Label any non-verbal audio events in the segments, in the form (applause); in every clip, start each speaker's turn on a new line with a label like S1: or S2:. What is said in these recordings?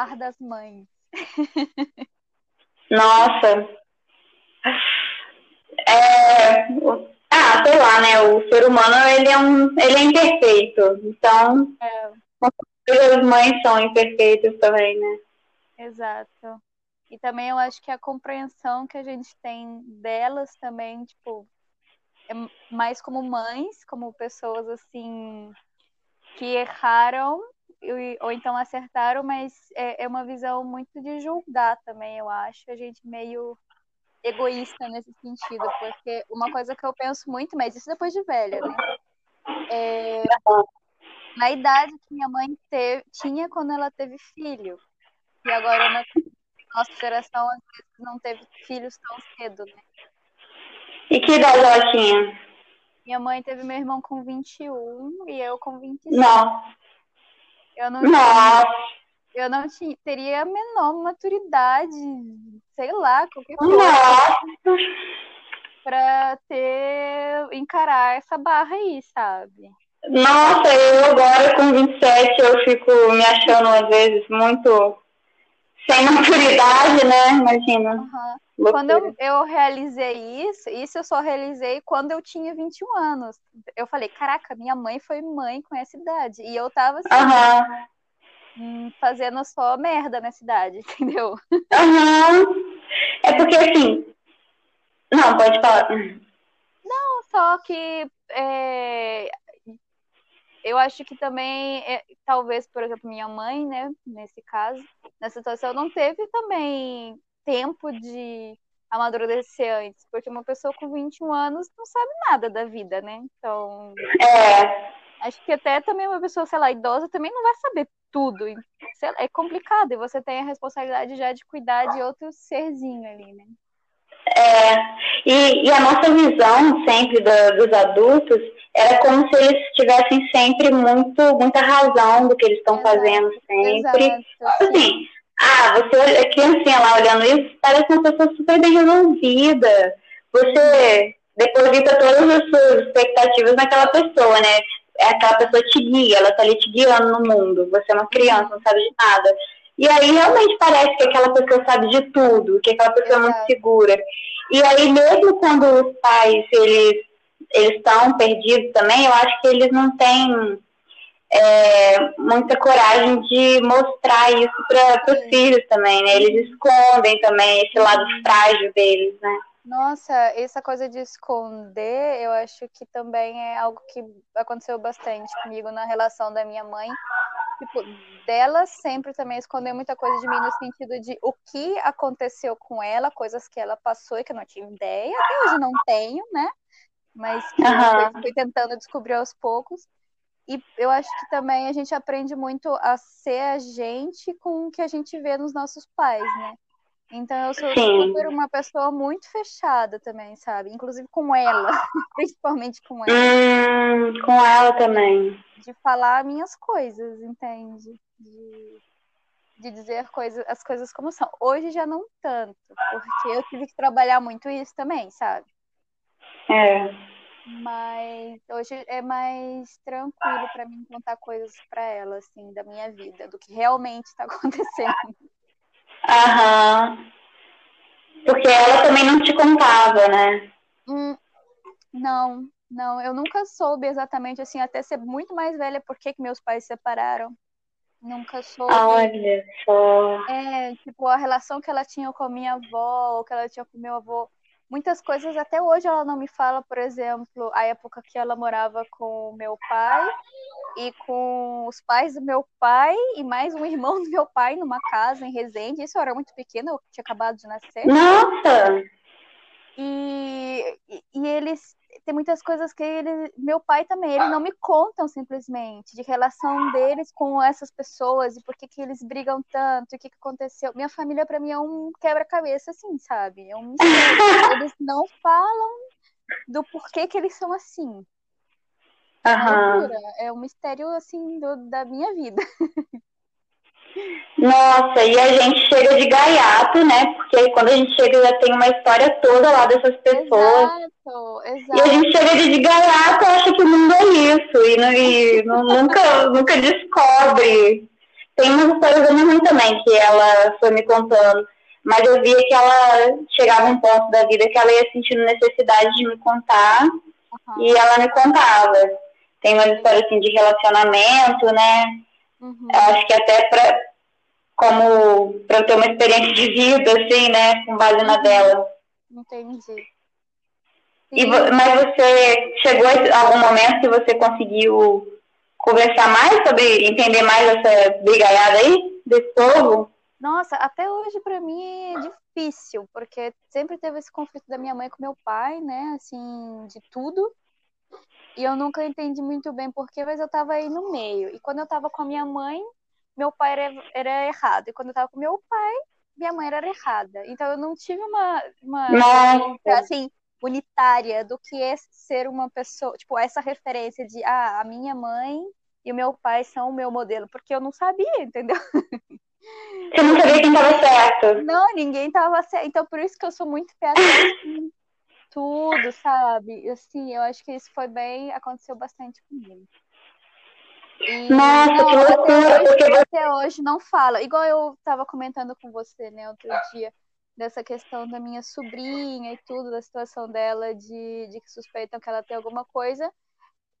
S1: lar das mães.
S2: Nossa. É, ah, sei lá, né? O ser humano ele é um, ele é imperfeito. Então, é. as mães são imperfeitas também, né?
S1: Exato. E também eu acho que a compreensão que a gente tem delas também, tipo, é mais como mães, como pessoas assim que erraram ou então acertaram, mas é, é uma visão muito de julgar também, eu acho. A gente meio egoísta nesse sentido, porque uma coisa que eu penso muito, mas isso depois de velha, né? É, na idade que minha mãe teve, tinha quando ela teve filho. E agora na nossa geração às vezes não teve filhos tão cedo, né?
S2: E que idade ela tinha?
S1: Minha mãe teve meu irmão com 21 e eu com 25.
S2: Não.
S1: Eu não Nossa. eu não tinha, teria a menor maturidade, sei lá, qualquer coisa. Nossa. Pra ter, encarar essa barra aí, sabe?
S2: Nossa, eu agora com 27 eu fico me achando às vezes muito sem (laughs) maturidade, né? Imagina.
S1: Uhum. Quando eu, eu realizei isso, isso eu só realizei quando eu tinha 21 anos. Eu falei, caraca, minha mãe foi mãe com essa idade. E eu tava assim, uhum. fazendo só merda nessa idade, (laughs) entendeu?
S2: Uhum. É porque assim. Não, pode falar.
S1: Não, só que é, eu acho que também, é, talvez, por exemplo, minha mãe, né, nesse caso, nessa situação, não teve também tempo de amadurecer antes, porque uma pessoa com 21 anos não sabe nada da vida, né? Então.
S2: É.
S1: Acho que até também uma pessoa, sei lá, idosa também não vai saber tudo. É complicado, e você tem a responsabilidade já de cuidar de outro serzinho ali, né?
S2: É, e, e a nossa visão sempre do, dos adultos era como se eles tivessem sempre muito, muita razão do que eles estão fazendo sempre. Exato. Assim, ah, você, a criancinha lá olhando isso, parece uma pessoa super bem resolvida. Você deposita todas as suas expectativas naquela pessoa, né? É aquela pessoa te guia, ela tá ali te guiando no mundo. Você é uma criança, não sabe de nada. E aí realmente parece que aquela pessoa sabe de tudo, que aquela pessoa é muito segura. E aí mesmo quando os pais, eles eles estão perdidos também, eu acho que eles não têm é, muita coragem de mostrar isso para os filhos também, né? Eles escondem também esse lado frágil deles, né?
S1: Nossa, essa coisa de esconder, eu acho que também é algo que aconteceu bastante comigo na relação da minha mãe. Tipo, dela sempre também esconder muita coisa de mim no sentido de o que aconteceu com ela, coisas que ela passou e que eu não tinha ideia, até hoje não tenho, né? mas que uhum. eu fui tentando descobrir aos poucos. E eu acho que também a gente aprende muito a ser a gente com o que a gente vê nos nossos pais, né? Então eu sou Sim. super uma pessoa muito fechada também, sabe? Inclusive com ela, (laughs) principalmente com ela.
S2: Hum, com ela também.
S1: De falar minhas coisas, entende? De, de dizer coisa, as coisas como são. Hoje já não tanto, porque eu tive que trabalhar muito isso também, sabe?
S2: É.
S1: Mas hoje é mais tranquilo para mim contar coisas para ela, assim, da minha vida, do que realmente está (laughs) acontecendo.
S2: Aham. Porque ela também não te contava, né?
S1: Hum, não, não. Eu nunca soube exatamente, assim, até ser muito mais velha, por que meus pais se separaram. Nunca soube.
S2: Olha só.
S1: É, tipo, a relação que ela tinha com a minha avó, ou que ela tinha com meu avô muitas coisas até hoje ela não me fala, por exemplo, a época que ela morava com meu pai e com os pais do meu pai e mais um irmão (laughs) do meu pai numa casa em Resende. Isso eu era muito pequena, eu tinha acabado de nascer.
S2: Nossa!
S1: E, e, eles tem muitas coisas que ele, meu pai também, eles não me contam simplesmente de relação deles com essas pessoas e por que, que eles brigam tanto, o que, que aconteceu. Minha família para mim é um quebra-cabeça assim, sabe? É um mistério. (laughs) eles não falam do porquê que eles são assim.
S2: Uhum.
S1: É um mistério assim do, da minha vida. (laughs)
S2: Nossa, e a gente chega de gaiato, né? Porque quando a gente chega já tem uma história toda lá dessas pessoas.
S1: Exato, exato.
S2: E a gente chega de, de gaiato acha que o mundo é isso. E, não, e não, nunca, (laughs) nunca descobre tem umas histórias da minha mãe também, que ela foi me contando. Mas eu via que ela chegava um ponto da vida que ela ia sentindo necessidade de me contar uhum. e ela me contava. Tem uma história assim de relacionamento, né? Uhum. Acho que até pra, como para eu ter uma experiência de vida, assim, né? Com base na dela.
S1: Entendi.
S2: E, mas você chegou a algum momento que você conseguiu conversar mais sobre entender mais essa brigaiada aí desse povo?
S1: Nossa, até hoje para mim é difícil, porque sempre teve esse conflito da minha mãe com meu pai, né? Assim, de tudo. E eu nunca entendi muito bem porquê, mas eu tava aí no meio. E quando eu tava com a minha mãe, meu pai era, era errado. E quando eu tava com meu pai, minha mãe era errada. Então eu não tive uma, uma assim, unitária do que é ser uma pessoa, tipo, essa referência de ah, a minha mãe e o meu pai são o meu modelo, porque eu não sabia, entendeu?
S2: Você não sabia quem estava certo.
S1: Não, ninguém estava certo. Então, por isso que eu sou muito pé tudo, sabe? Assim, eu acho que isso foi bem. Aconteceu bastante comigo.
S2: E, Nossa, não, que loucura!
S1: Até hoje, até hoje não fala. Igual eu estava comentando com você, né, outro dia, dessa questão da minha sobrinha e tudo, da situação dela de, de que suspeitam que ela tem alguma coisa.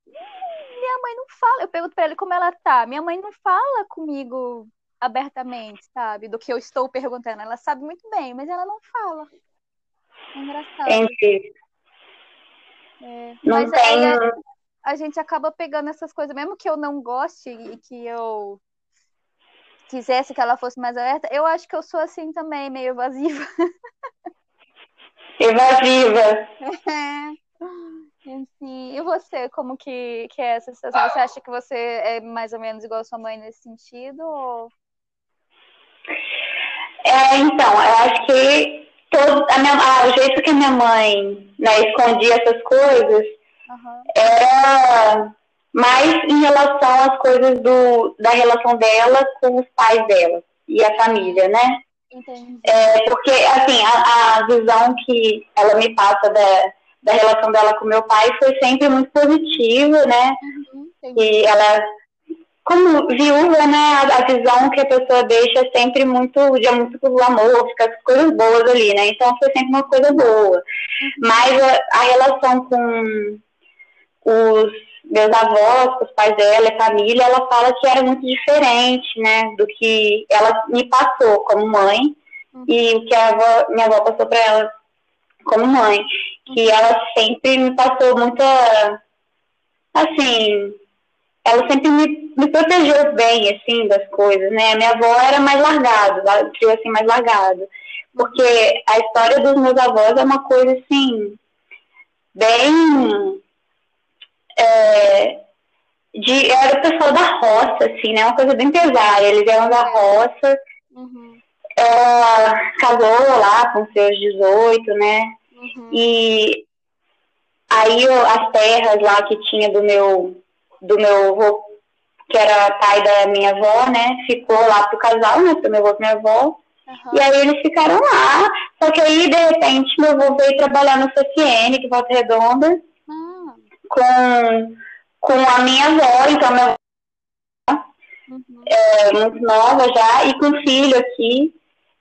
S1: Minha mãe não fala. Eu pergunto pra ele como ela tá. Minha mãe não fala comigo abertamente, sabe? Do que eu estou perguntando. Ela sabe muito bem, mas ela não fala. É engraçado.
S2: Entendi.
S1: É. Não mas tem... aí a, a, gente acaba pegando essas coisas, mesmo que eu não goste e que eu quisesse que ela fosse mais aberta, eu acho que eu sou assim também, meio evasiva.
S2: Evasiva. (laughs)
S1: É. Assim, e você, como que, que é essa situação? Você acha que você é mais ou menos igual a sua mãe nesse sentido? Ou...
S2: É, então, eu acho que todo, a minha, ah, o jeito que a minha mãe né, escondia essas coisas uhum. era mais em relação às coisas do, da relação dela com os pais dela e a família, né?
S1: Entendi.
S2: É, porque, assim, a, a visão que ela me passa da, da relação dela com meu pai foi sempre muito positiva, né? Uhum, e ela como viúva, né, a, visão que a pessoa deixa é sempre muito, de muito amor, fica as coisas boas ali, né? Então foi sempre uma coisa boa. Uhum. Mas a, a, relação com os meus avós, com os pais dela, a família, ela fala que era muito diferente, né, do que ela me passou como mãe uhum. e o que a avó, minha avó passou para ela como mãe. Que ela sempre me passou muita, assim, ela sempre me, me protegeu bem, assim, das coisas, né? A minha avó era mais largada, ela criou assim mais largado. Porque a história dos meus avós é uma coisa, assim, bem... É, de, era o pessoal da roça, assim, né? Uma coisa bem pesada. Eles eram da roça. Uhum. Ela casou lá com seus 18, né? Uhum. E aí as terras lá que tinha do meu do meu avô, que era pai da minha avó, né? Ficou lá pro casal, né? Pro meu avô e minha avó. Uhum. E aí eles ficaram lá. Só que aí, de repente, meu avô veio trabalhar no CFN, que Volta Redonda, uhum. com, com a minha avó, então minha avó uhum. é muito nova já, e com filho aqui.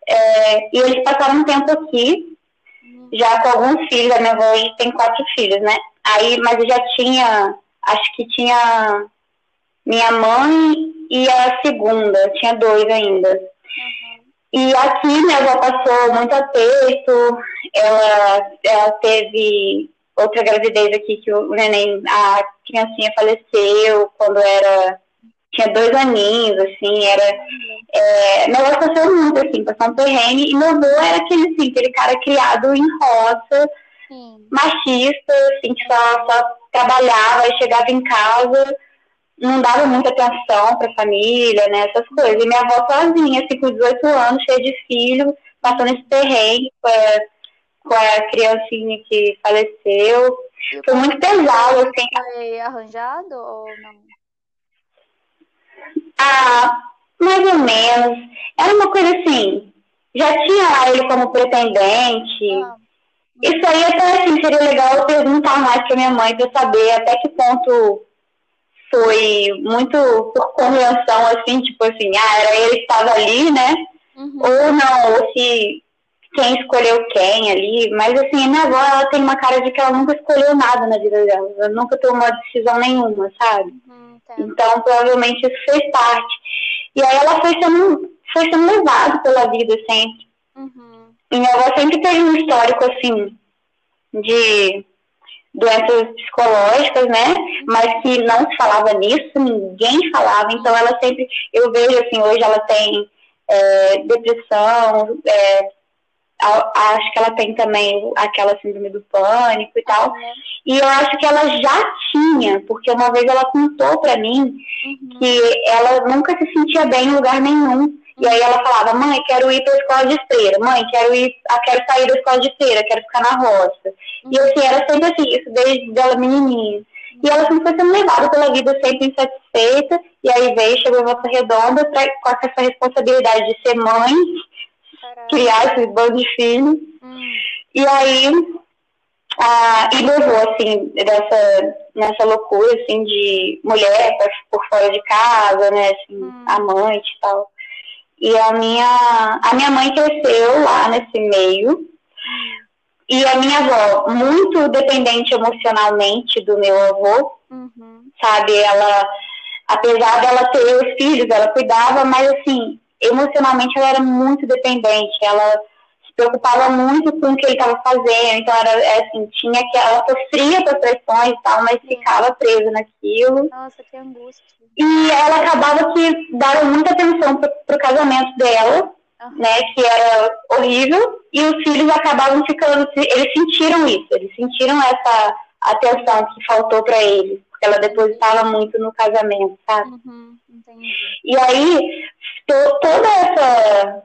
S2: É, e eles passaram um tempo aqui, uhum. já com alguns filhos, a minha avó hoje tem quatro filhos, né? Aí, mas já tinha acho que tinha minha mãe e a segunda, tinha dois ainda. Uhum. E aqui minha avó passou muito aperto, ela, ela teve outra gravidez aqui que o neném, a criancinha faleceu quando era tinha dois aninhos, assim, era. É, meu avô passou muito, assim, passou um terreno, e meu avô era aquele, assim, aquele cara criado em roça, Sim. machista, assim, que só, só trabalhava e chegava em casa, não dava muita atenção para a família, né, essas coisas. E minha avó sozinha, assim, com 18 anos, cheia de filho, passando esse terreno com a, com a criancinha que faleceu. Foi muito pesado, assim.
S1: Foi arranjado ou não?
S2: Ah, mais ou menos. Era uma coisa assim, já tinha ele como pretendente. Ah. Isso aí até assim, seria legal eu perguntar mais pra minha mãe pra saber até que ponto foi muito por convenção, assim, tipo assim, ah, era ele que estava ali, né? Uhum. Ou não, ou se quem escolheu quem ali, mas assim, minha avó ela tem uma cara de que ela nunca escolheu nada na vida dela, ela nunca tomou decisão nenhuma, sabe? Uhum, então provavelmente isso fez parte. E aí ela foi sendo, foi sendo levada pela vida sempre. Uhum. E minha avó sempre teve um histórico assim de doenças psicológicas, né? Mas que não se falava nisso, ninguém falava. Então ela sempre, eu vejo assim, hoje ela tem é, depressão, é, acho que ela tem também aquela síndrome do pânico e tal. Uhum. E eu acho que ela já tinha, porque uma vez ela contou para mim uhum. que ela nunca se sentia bem em lugar nenhum. E aí ela falava, mãe, quero ir para a escola de esteira, mãe, quero ir, ah, quero sair da escola de esteira, quero ficar na roça. E assim, era sempre assim, isso desde ela menininha. E ela sempre foi sendo levada pela vida, sempre insatisfeita. E aí veio, chegou em Volta Redonda pra, com essa responsabilidade de ser mãe, Caraca. criar esse bando de filhos. Hum. E aí, ah, e levou, assim, dessa, nessa loucura, assim, de mulher por fora de casa, né, assim, hum. amante e tal. E a minha, a minha mãe cresceu lá nesse meio. E a minha avó, muito dependente emocionalmente do meu avô, uhum. sabe? Ela, apesar dela ter os filhos, ela cuidava, mas assim, emocionalmente ela era muito dependente. Ela preocupava muito com o que ele estava fazendo, então era é, assim, tinha que ela sofria com as pressões e tal, mas ficava presa naquilo.
S1: Nossa, que angústia.
S2: E ela acabava que dava muita atenção pro, casamento dela, né, que era horrível, e os filhos acabavam ficando, eles sentiram isso, eles sentiram essa atenção que faltou para eles, porque ela depositava muito no casamento, sabe? Uhum, e aí, to, toda essa,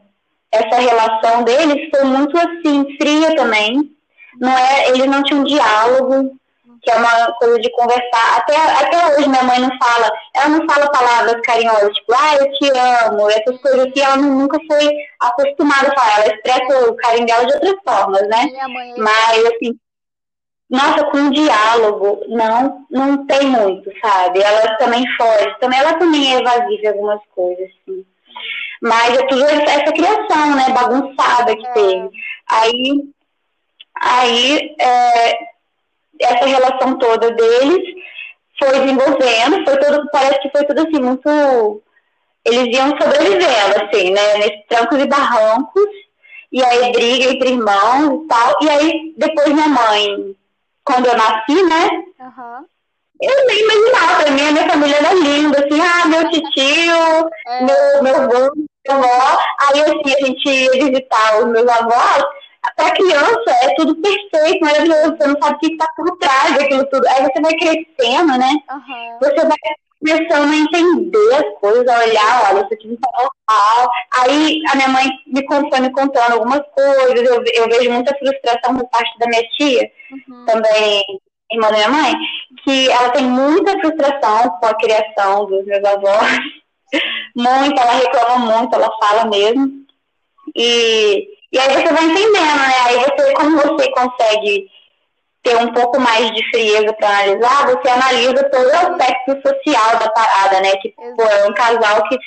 S2: essa relação deles foi muito assim, fria também, não é, eles não tinham diálogo, que é uma coisa de conversar. Até, até hoje minha mãe não fala, ela não fala palavras carinhosas, tipo, ah, eu te amo, essas coisas que ela nunca foi acostumada a falar. Ela expressa o carinho dela de outras formas, né? É Mas, assim, nossa, com diálogo, não, não tem muito, sabe? Ela também foge, também, ela também é evasiva em algumas coisas, assim. Mas é tudo essa criação, né, bagunçada que é. teve. Aí, aí é, essa relação toda deles foi desenvolvendo, foi tudo, parece que foi tudo assim, muito. Eles iam sobrevivendo, assim, né? Nesses trancos e barrancos, e aí briga entre irmãos e tal. E aí, depois minha mãe, quando eu nasci, né? Uhum. Eu nem imaginava, pra mim a minha família era linda, assim, ah, meu tio, é. meu, meu avô, minha avó. Aí, assim, a gente ia visitar os meus avós, para criança é tudo perfeito, maravilhoso, você não sabe o que está por trás daquilo tudo. Aí você vai crescendo, né? Uhum. Você vai começando a entender as coisas, a olhar, olha, isso aqui não está normal. Aí a minha mãe me foi me contando algumas coisas, eu, eu vejo muita frustração por parte da minha tia, uhum. também irmã da minha mãe, que ela tem muita frustração com a criação dos meus avós. Muito, ela reclama muito, ela fala mesmo. E e aí você vai entendendo, né? Aí você, como você consegue ter um pouco mais de frieza para analisar, você analisa todo o aspecto social da parada, né? Que pô, é um casal que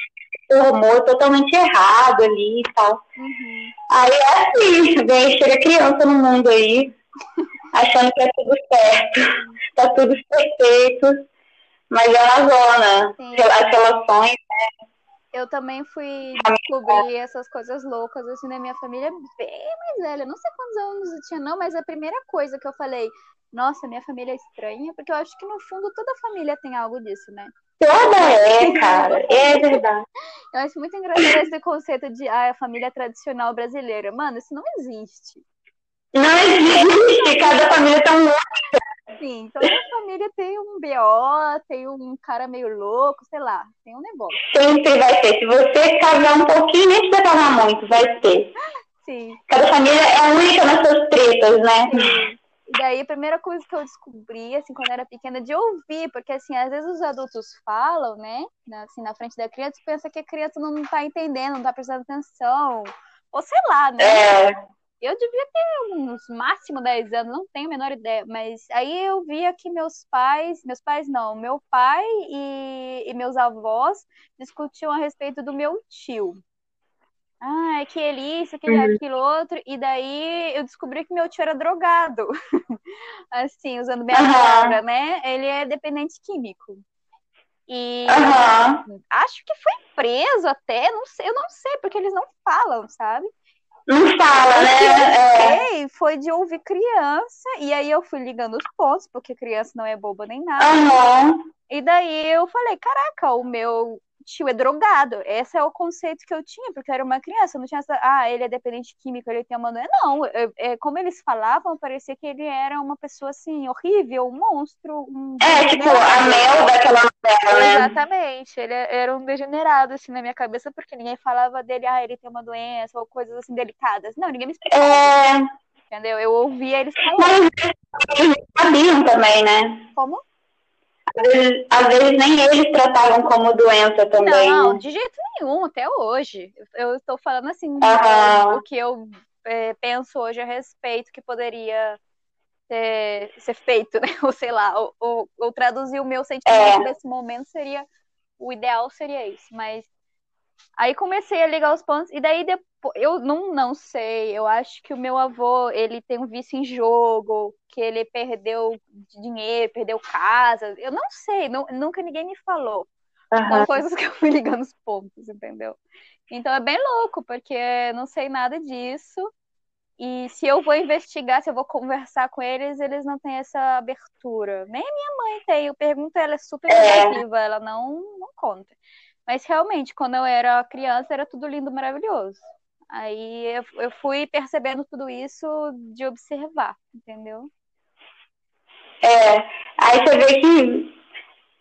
S2: formou totalmente errado ali e tal. Uhum. Aí é assim, vem, chega criança no mundo aí, achando que é tudo certo, (laughs) tá tudo perfeito, mas é uma zona. Sim. As relações, né?
S1: eu também fui descobrir essas coisas loucas assim na minha família bem mais velha. Não sei quantos anos eu tinha, não, mas a primeira coisa que eu falei, nossa, minha família é estranha, porque eu acho que no fundo toda família tem algo disso, né?
S2: Toda é, cara, é verdade. (laughs)
S1: Eu acho muito engraçado esse conceito de ah, a família tradicional brasileira. Mano, isso não existe.
S2: Não existe, cada família tem um
S1: Sim, toda família tem um BO, tem um cara meio louco, sei lá, tem um negócio.
S2: Sempre vai ter. Se você casar um pouquinho, nem precisa casar muito, vai ter. Sim. Cada família é única nas suas tretas, né?
S1: Sim. E daí, a primeira coisa que eu descobri, assim, quando eu era pequena, de ouvir, porque, assim, às vezes os adultos falam, né, assim, na frente da criança, e pensa que a criança não tá entendendo, não tá prestando atenção, ou sei lá, né? É. eu devia ter uns máximo 10 anos, não tenho a menor ideia, mas aí eu via que meus pais, meus pais não, meu pai e, e meus avós discutiam a respeito do meu tio. Ah, é que ele isso, que ele uhum. aquilo outro, e daí eu descobri que meu tio era drogado. (laughs) assim, usando minha uhum. palavra, né? Ele é dependente químico. E uhum. acho que foi preso até, não sei, eu não sei, porque eles não falam, sabe?
S2: Não fala, né?
S1: O que é. foi de ouvir criança, e aí eu fui ligando os pontos, porque criança não é boba nem nada.
S2: Uhum.
S1: E daí eu falei, caraca, o meu tio é drogado. Esse é o conceito que eu tinha, porque eu era uma criança, não tinha essa, ah, ele é dependente químico, ele tem uma doença. Não, eu, é, como eles falavam, parecia que ele era uma pessoa assim, horrível, um monstro. Um
S2: é, tipo, a Mel daquela novela,
S1: né? Exatamente, ele era um degenerado, assim, na minha cabeça, porque ninguém falava dele, ah, ele tem uma doença, ou coisas assim delicadas. Não, ninguém me explicava. É... Entendeu? Eu ouvia eles falando.
S2: Mas eles sabiam também, né?
S1: Como?
S2: Às vezes, às vezes, nem eles tratavam como doença também.
S1: Não,
S2: né?
S1: de jeito nenhum, até hoje. Eu estou falando assim, uhum. o que eu é, penso hoje a respeito que poderia ser, ser feito, (laughs) né? Ou sei lá, ou, ou, ou traduzir o meu sentimento é. nesse momento seria. O ideal seria isso, mas Aí comecei a ligar os pontos, e daí depois, eu não, não sei, eu acho que o meu avô, ele tem um vício em jogo, que ele perdeu dinheiro, perdeu casa, eu não sei, não, nunca ninguém me falou. Uhum. São coisas que eu fui ligando os pontos, entendeu? Então é bem louco, porque não sei nada disso, e se eu vou investigar, se eu vou conversar com eles, eles não têm essa abertura. Nem a minha mãe tem, eu pergunto, ela é super negativa, é. ela não, não conta. Mas realmente, quando eu era criança, era tudo lindo, maravilhoso. Aí eu, eu fui percebendo tudo isso de observar, entendeu?
S2: É, aí você vê que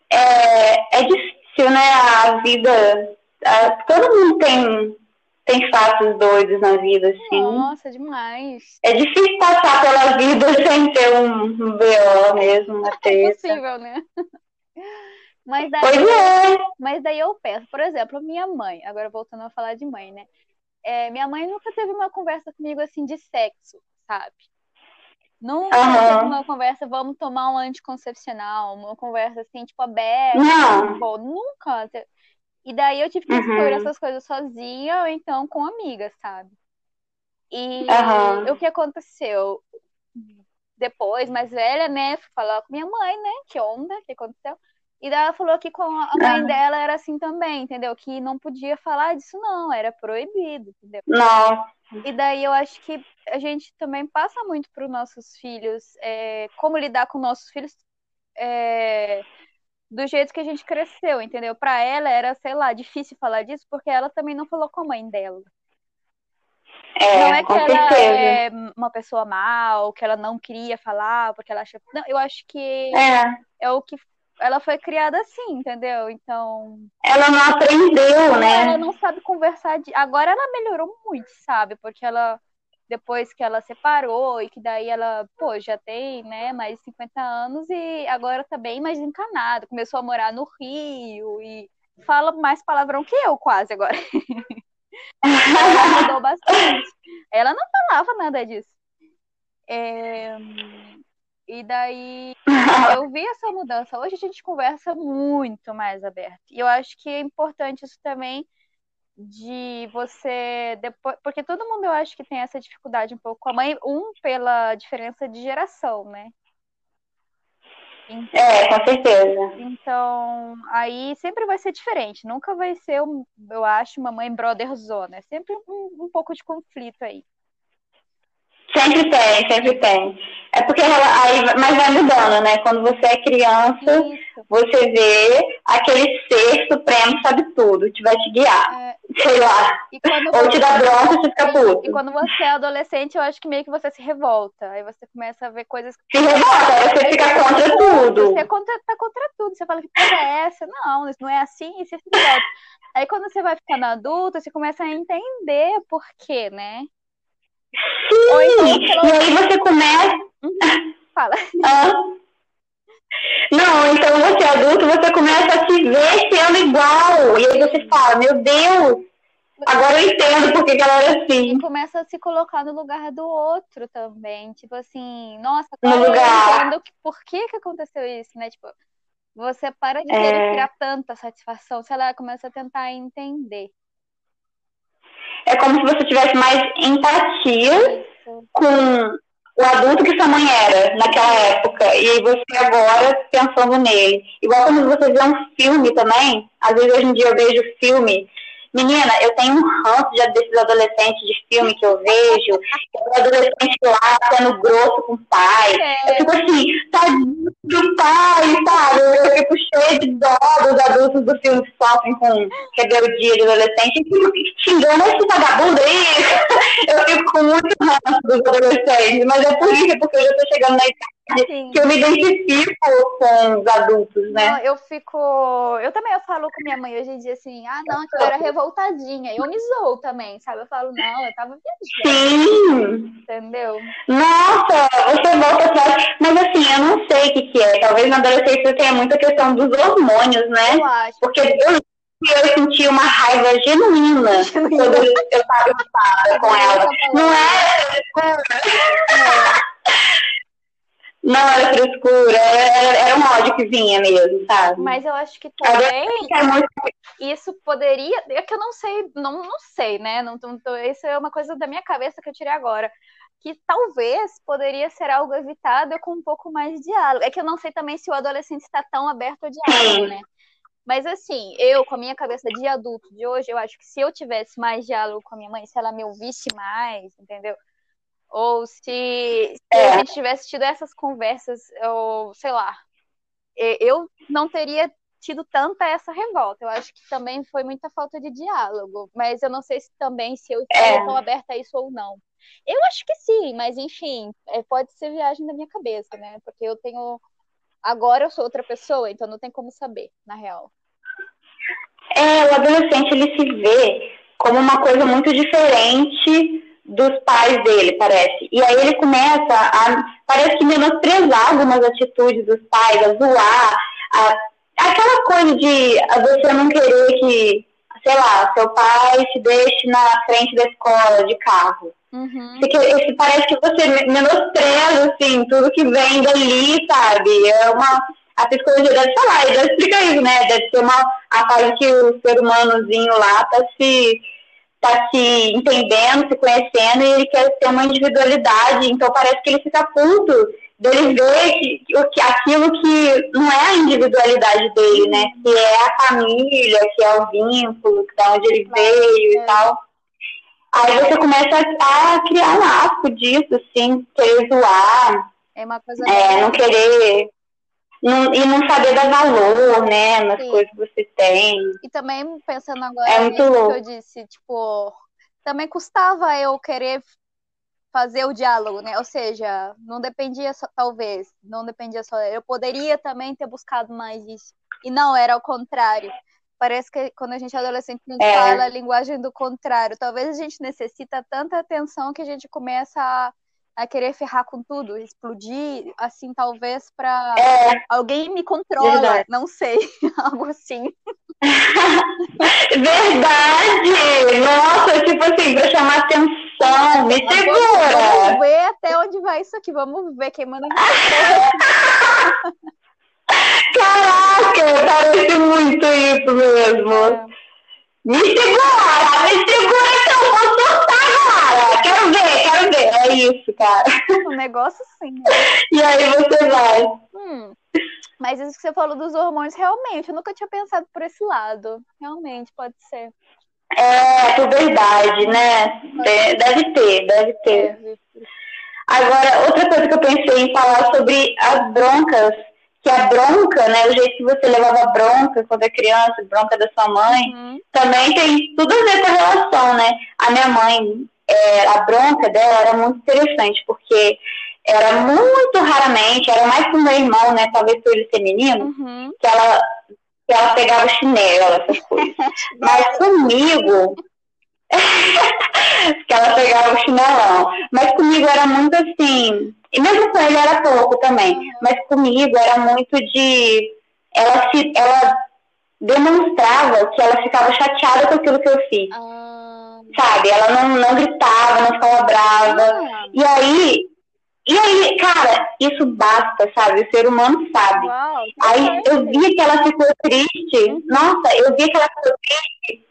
S2: é, é difícil, né? A vida. A, todo mundo tem, tem fatos doidos na vida, assim.
S1: Nossa, demais.
S2: É difícil passar pela vida (laughs) sem ter um, um BO mesmo, uma. (laughs)
S1: É impossível, né? Mas daí,
S2: pois é.
S1: mas daí eu penso, por exemplo, minha mãe, agora voltando a falar de mãe, né? É, minha mãe nunca teve uma conversa comigo assim de sexo, sabe? Nunca uhum. teve uma conversa, vamos tomar um anticoncepcional, uma conversa assim, tipo, aberta.
S2: Não.
S1: Bom, nunca. E daí eu tive que descobrir uhum. essas coisas sozinha ou então com amigas, sabe? E uhum. o que aconteceu? Depois, mais velha, né? Fui falar com minha mãe, né? Que onda, o que aconteceu? E daí ela falou que com a mãe ah. dela era assim também, entendeu? Que não podia falar disso, não, era proibido, entendeu?
S2: Não.
S1: E daí eu acho que a gente também passa muito para os nossos filhos é, como lidar com nossos filhos é, do jeito que a gente cresceu, entendeu? Para ela era, sei lá, difícil falar disso porque ela também não falou com a mãe dela.
S2: É,
S1: não é que
S2: ela
S1: certeza. é uma pessoa mal, que ela não queria falar, porque ela acha. Não, eu acho que
S2: é,
S1: é o que ela foi criada assim, entendeu? Então.
S2: Ela não aprendeu, né?
S1: Ela não sabe conversar. De... Agora ela melhorou muito, sabe? Porque ela, depois que ela separou e que daí ela, pô, já tem, né, mais de 50 anos e agora tá bem mais encanada. Começou a morar no Rio e fala mais palavrão que eu, quase agora. ela mudou bastante. (laughs) Ela não falava nada disso. É... E daí (laughs) eu vi essa mudança. Hoje a gente conversa muito mais aberto. E eu acho que é importante isso também de você depois, porque todo mundo eu acho que tem essa dificuldade um pouco com a mãe, um pela diferença de geração, né?
S2: Então, é, com certeza.
S1: Então, aí sempre vai ser diferente. Nunca vai ser, eu acho, uma mãe brother zona. É sempre um, um pouco de conflito aí.
S2: Sempre tem, sempre tem. É porque aí, mas vai mudando, né? Quando você é criança, Isso. você vê aquele ser supremo sabe tudo, te vai te guiar. É... Sei lá. Ou te dá bronca e você fica puto.
S1: E quando você é adolescente, eu acho que meio que você se revolta. Aí você começa a ver coisas
S2: que. Se revolta, aí você fica contra tudo.
S1: Você contra, tá contra tudo. Você fala que coisa é essa? Não, isso não é assim, e você se revolta. Aí quando você vai ficando adulto, você começa a entender por quê, né?
S2: Sim, então, e aí você começa.
S1: Uhum. Fala. (laughs)
S2: Ah. Não, então você é adulto, você começa a se ver sendo igual. E aí você fala, meu Deus, Agora eu entendo porque que ela era assim.
S1: E começa a se colocar no lugar do outro também. Tipo assim, nossa, agora no lugar. entendo que, por que, que aconteceu isso, né? Tipo, você para de querer é... criar tanta satisfação, se ela começa a tentar entender.
S2: É como se você tivesse mais empatia com o adulto que sua mãe era naquela época e você agora pensando nele. Igual quando você vê um filme também, às vezes hoje em dia eu vejo filme Menina, eu tenho um ranço já desses adolescentes de filme que eu vejo, o adolescente lá sendo grosso com o pai. É. Eu fico assim, tadinho do pai, sabe? Eu fico cheio de dó dos adultos do filme que sofrem com rebeldia de adolescente. E fico xingando esse vagabundo aí. (laughs) Eu fico com muito ranço dos adolescentes, mas é por isso, porque eu já tô chegando na idade Sim. que eu me identifico com os adultos, né?
S1: Não, eu fico. Eu também eu falo com minha mãe hoje em dia assim, ah, não, eu era revoltadinha. Eu me zoo também, sabe? Eu falo, não, eu tava
S2: viajando. Sim!
S1: Entendeu?
S2: Nossa, você volta atrás. Mas assim, eu não sei o que, que é. Talvez na adolescência tenha muita questão dos hormônios, né?
S1: Eu acho.
S2: Porque eu eu senti uma raiva genuína (laughs) quando eu estava com ela. Não é? é. Não era frescura, era, era um ódio que vinha mesmo, sabe?
S1: Mas eu acho que também é isso poderia. É que eu não sei, não, não sei, né? Não, não, isso é uma coisa da minha cabeça que eu tirei agora. Que talvez poderia ser algo evitado com um pouco mais de diálogo. É que eu não sei também se o adolescente está tão aberto ao diálogo, né? Mas assim, eu, com a minha cabeça de adulto de hoje, eu acho que se eu tivesse mais diálogo com a minha mãe, se ela me ouvisse mais, entendeu? Ou se, se é. a gente tivesse tido essas conversas, ou sei lá, eu não teria tido tanta essa revolta. Eu acho que também foi muita falta de diálogo, mas eu não sei se também se eu estou é. tão aberta a isso ou não. Eu acho que sim, mas enfim, é, pode ser viagem da minha cabeça, né? Porque eu tenho. Agora eu sou outra pessoa, então não tem como saber, na real.
S2: É, o adolescente ele se vê como uma coisa muito diferente dos pais dele, parece. E aí ele começa a, parece que menosprezar algumas atitudes dos pais, a zoar, a, aquela coisa de você não querer que, sei lá, seu pai te deixe na frente da escola de carro.
S1: Uhum.
S2: Porque, parece que você menospreza, assim, tudo que vem dali, sabe? É uma, a psicologia deve falar, e deve explicar isso, né? Deve ser uma, a fase que o ser humanozinho lá tá se está se entendendo, se conhecendo e ele quer ter uma individualidade. Então parece que ele fica puto dele ver que, que, aquilo que não é a individualidade dele, né? Que é a família, que é o vínculo, que é onde ele veio e tal. Aí você começa a criar um asco disso, assim, querer zoar.
S1: É uma coisa.
S2: É, não querer não, e não saber dar valor, né, nas Sim. coisas que você tem.
S1: E também pensando agora
S2: é muito louco.
S1: que eu disse, tipo, também custava eu querer fazer o diálogo, né? Ou seja, não dependia só, talvez, não dependia só. Eu poderia também ter buscado mais isso. E não, era o contrário. Parece que quando a gente é adolescente, a gente é. fala a linguagem do contrário. Talvez a gente necessita tanta atenção que a gente começa a a querer ferrar com tudo, explodir, assim, talvez para
S2: é,
S1: alguém me controla, verdade. não sei, (laughs) algo assim.
S2: verdade! Nossa, tipo assim, para chamar atenção, me segura!
S1: Vamos ver até onde vai isso aqui, vamos ver quem manda. (laughs)
S2: Caraca, parece muito isso mesmo. É. Me segura, me segura que eu vou soltar, cara. Quero ver, quero ver. É isso, cara.
S1: Um negócio sim. Né?
S2: E aí você vai.
S1: Hum, mas isso que você falou dos hormônios, realmente, eu nunca tinha pensado por esse lado. Realmente, pode ser.
S2: É, por verdade, né? Deve ter, deve ter. Agora, outra coisa que eu pensei em falar sobre as broncas que a bronca, né, o jeito que você levava bronca quando é criança, bronca da sua mãe, uhum. também tem tudo a ver com a relação, né? A minha mãe, é, a bronca dela era muito interessante, porque era muito raramente, era mais com meu irmão, né, talvez por ele ser menino,
S1: uhum.
S2: que ela que ela pegava o chinelo, essas coisas. (laughs) Mas comigo, (laughs) que ela pegava o chinelão. Mas comigo era muito assim, e mesmo com ele era pouco também, mas comigo era muito de. Ela, se, ela demonstrava que ela ficava chateada com aquilo que eu fiz.
S1: Ah.
S2: sabe? Ela não, não gritava, não ficava brava. Ah. E aí, e aí, cara, isso basta, sabe? O ser humano sabe. Uau, aí eu via que ela ficou triste. Uhum. Nossa, eu via que ela ficou triste.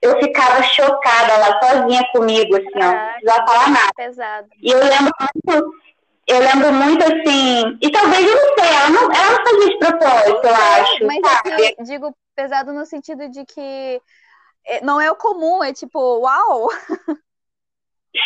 S2: Eu ficava chocada lá sozinha comigo, assim, ó. Não precisava falar nada.
S1: Pesado.
S2: E eu lembro muito, eu lembro muito assim, e talvez eu não sei, ela não, ela não fazia de propósito, eu acho.
S1: Mas
S2: sabe?
S1: É eu digo pesado no sentido de que é, não é o comum, é tipo, uau!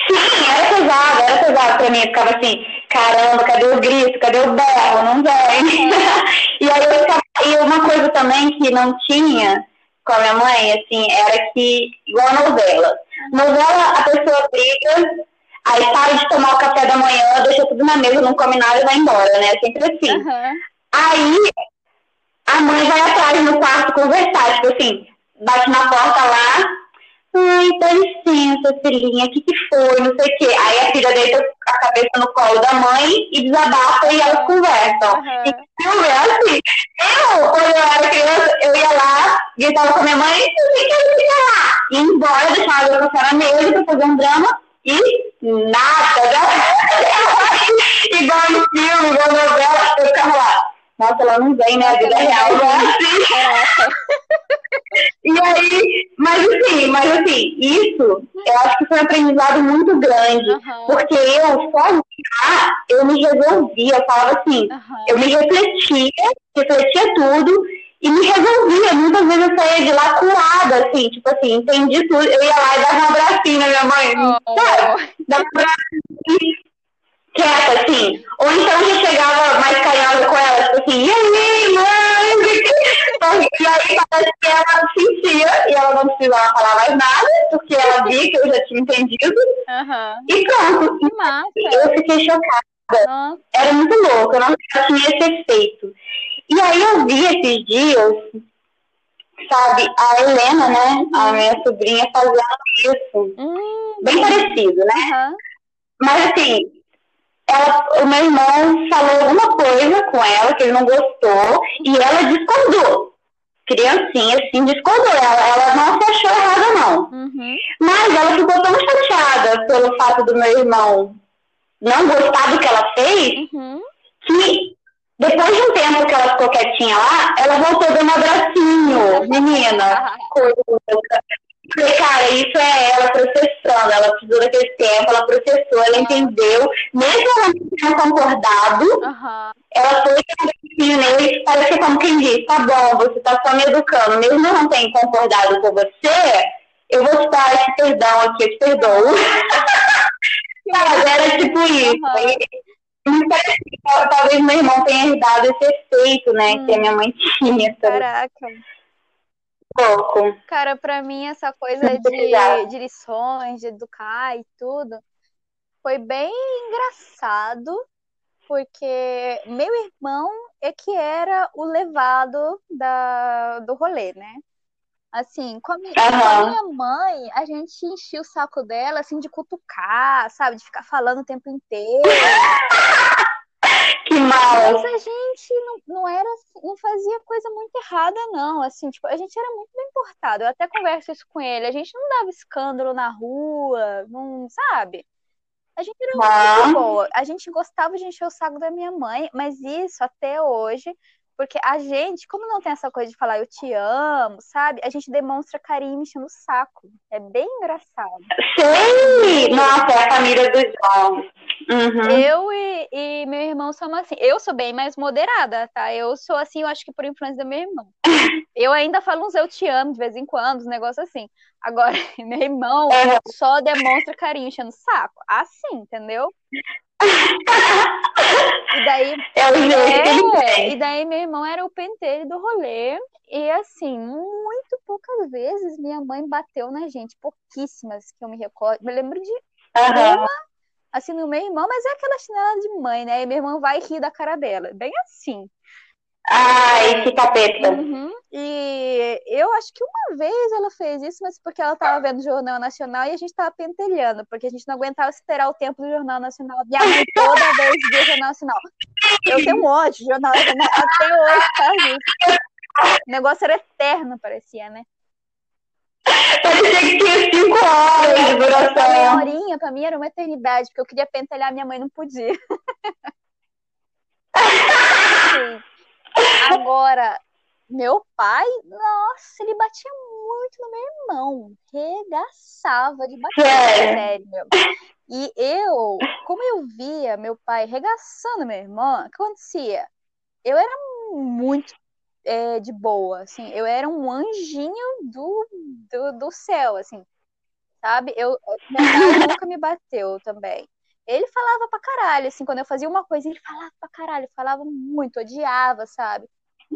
S2: Sim, era pesado, era pesado pra mim. Eu ficava assim, caramba, cadê o grito? Cadê o berro? Não vem. (laughs) e aí eu ficava, e uma coisa também que não tinha com a minha mãe, assim, era que, igual a novela. Novela, a pessoa briga, aí para de tomar o café da manhã, deixa tudo na mesa, não come nada e vai embora, né? Sempre assim. Uhum. Aí a mãe vai atrás no quarto conversar, tipo assim, bate na porta lá, ai, dá licença, filhinha, o que que foi, não sei o quê. Aí a filha deita a cabeça no colo da mãe e desabafa e elas conversam. Uhum. Então, é assim, eu, quando eu era criança, eu ia lá, gritava com a minha mãe, eu quero ficar lá. Ia embora, deixava ela café na mesa pra fazer um drama e nada, né? (laughs) igual no filme, igual novela, eu ficava lá. Nossa, ela não vem, né? A vida real não é assim. (laughs) e aí, mas assim, mas assim, isso eu acho que foi um aprendizado muito grande. Uhum. Porque eu, só eu me resolvia, eu falava assim, uhum. eu me refletia, refletia tudo e me resolvia. Muitas vezes eu saía de lá curada, assim, tipo assim, entendi tudo. Eu ia lá e dava um abracinho na minha mãe. Oh. Sabe? Dava um abracinho quieta, assim. Ou então já chegava mais carinhosa com ela, tipo assim, e aí, mãe? e aí parece que ela sentia e ela não precisava falar mais nada, porque ela via que eu já tinha entendido. Uhum. E pronto. Que massa. Eu fiquei chocada. Nossa. Era muito louco, eu não tinha esse efeito. E aí eu vi esses dias, sabe, a Helena, né, a minha sobrinha, fazendo isso. Hum. Bem parecido, né? Uhum. Mas assim, ela, o meu irmão falou alguma coisa com ela que ele não gostou e ela discordou. Criancinha, assim, discordou. Ela, ela não se achou errada, não. Uhum. Mas ela ficou tão chateada pelo fato do meu irmão não gostar do que ela fez uhum. que depois de um tempo que ela ficou quietinha lá, ela voltou dando um abracinho. (laughs) Menina, coisa Falei, cara, isso é ela processando. Ela precisou daquele tempo, ela processou, ela entendeu. Mesmo ela não tenha concordado, uhum. ela foi um nele, parece que como quem diz, tá bom, você tá só me educando. Mesmo eu não tenha concordado com você, eu vou te dar esse perdão aqui, eu te perdoo. (laughs) Mas era tipo isso. Uhum. talvez meu irmão tenha herdado esse efeito, né, hum. que a minha mãe tinha.
S1: Caraca
S2: pouco.
S1: Cara, para mim essa coisa de, de lições, de educar e tudo, foi bem engraçado, porque meu irmão é que era o levado da, do rolê, né? Assim, com a, minha, uhum. com a minha mãe, a gente enchia o saco dela, assim, de cutucar, sabe? De ficar falando o tempo inteiro. (laughs)
S2: Que mal.
S1: Mas a gente não, não era assim, não fazia coisa muito errada, não. Assim, tipo, a gente era muito bem portado. Eu até converso isso com ele. A gente não dava escândalo na rua, não, sabe? A gente era ah. muito boa. A gente gostava de encher o saco da minha mãe, mas isso até hoje porque a gente, como não tem essa coisa de falar eu te amo, sabe? A gente demonstra carinho mexendo o saco. É bem engraçado.
S2: Sei! Nossa, é a família do João. Uhum.
S1: Eu e, e, meu irmão somos assim. Eu sou bem mais moderada, tá? Eu sou assim, eu acho que por influência do meu irmão. (laughs) Eu ainda falo uns eu te amo de vez em quando, uns negócios assim. Agora, (laughs) meu irmão é. só demonstra carinho enchendo o saco. Assim, entendeu? (laughs) E daí, (laughs)
S2: é o jeito
S1: é, e daí meu irmão era o pentelho do rolê. E assim, muito poucas vezes minha mãe bateu na gente, pouquíssimas que eu me recordo. Me lembro de uhum. uma, assim, no meu irmão, mas é aquela chinela de mãe, né? E meu irmão vai rir da cara dela. Bem assim.
S2: Ai, que capeta.
S1: Uhum. E eu acho que uma vez ela fez isso, mas porque ela estava vendo o Jornal Nacional e a gente estava pentelhando, porque a gente não aguentava esperar o tempo do Jornal Nacional. Minha mãe (laughs) toda vez via o Jornal Nacional. Eu tenho um ódio do Jornal Nacional até hoje, tá? O negócio era eterno, parecia, né?
S2: Parecia que tinha cinco horas de duração.
S1: Meia horinha, pra mim era uma eternidade, porque eu queria pentelhar minha mãe, não podia. (laughs) Agora, meu pai, nossa, ele batia muito no meu irmão. Regaçava de bater, sério. E eu, como eu via meu pai regaçando meu irmão, o que acontecia? Eu era muito é, de boa, assim, eu era um anjinho do, do, do céu, assim, sabe? Eu, meu pai (laughs) nunca me bateu também. Ele falava pra caralho, assim, quando eu fazia uma coisa, ele falava pra caralho, falava muito, odiava, sabe?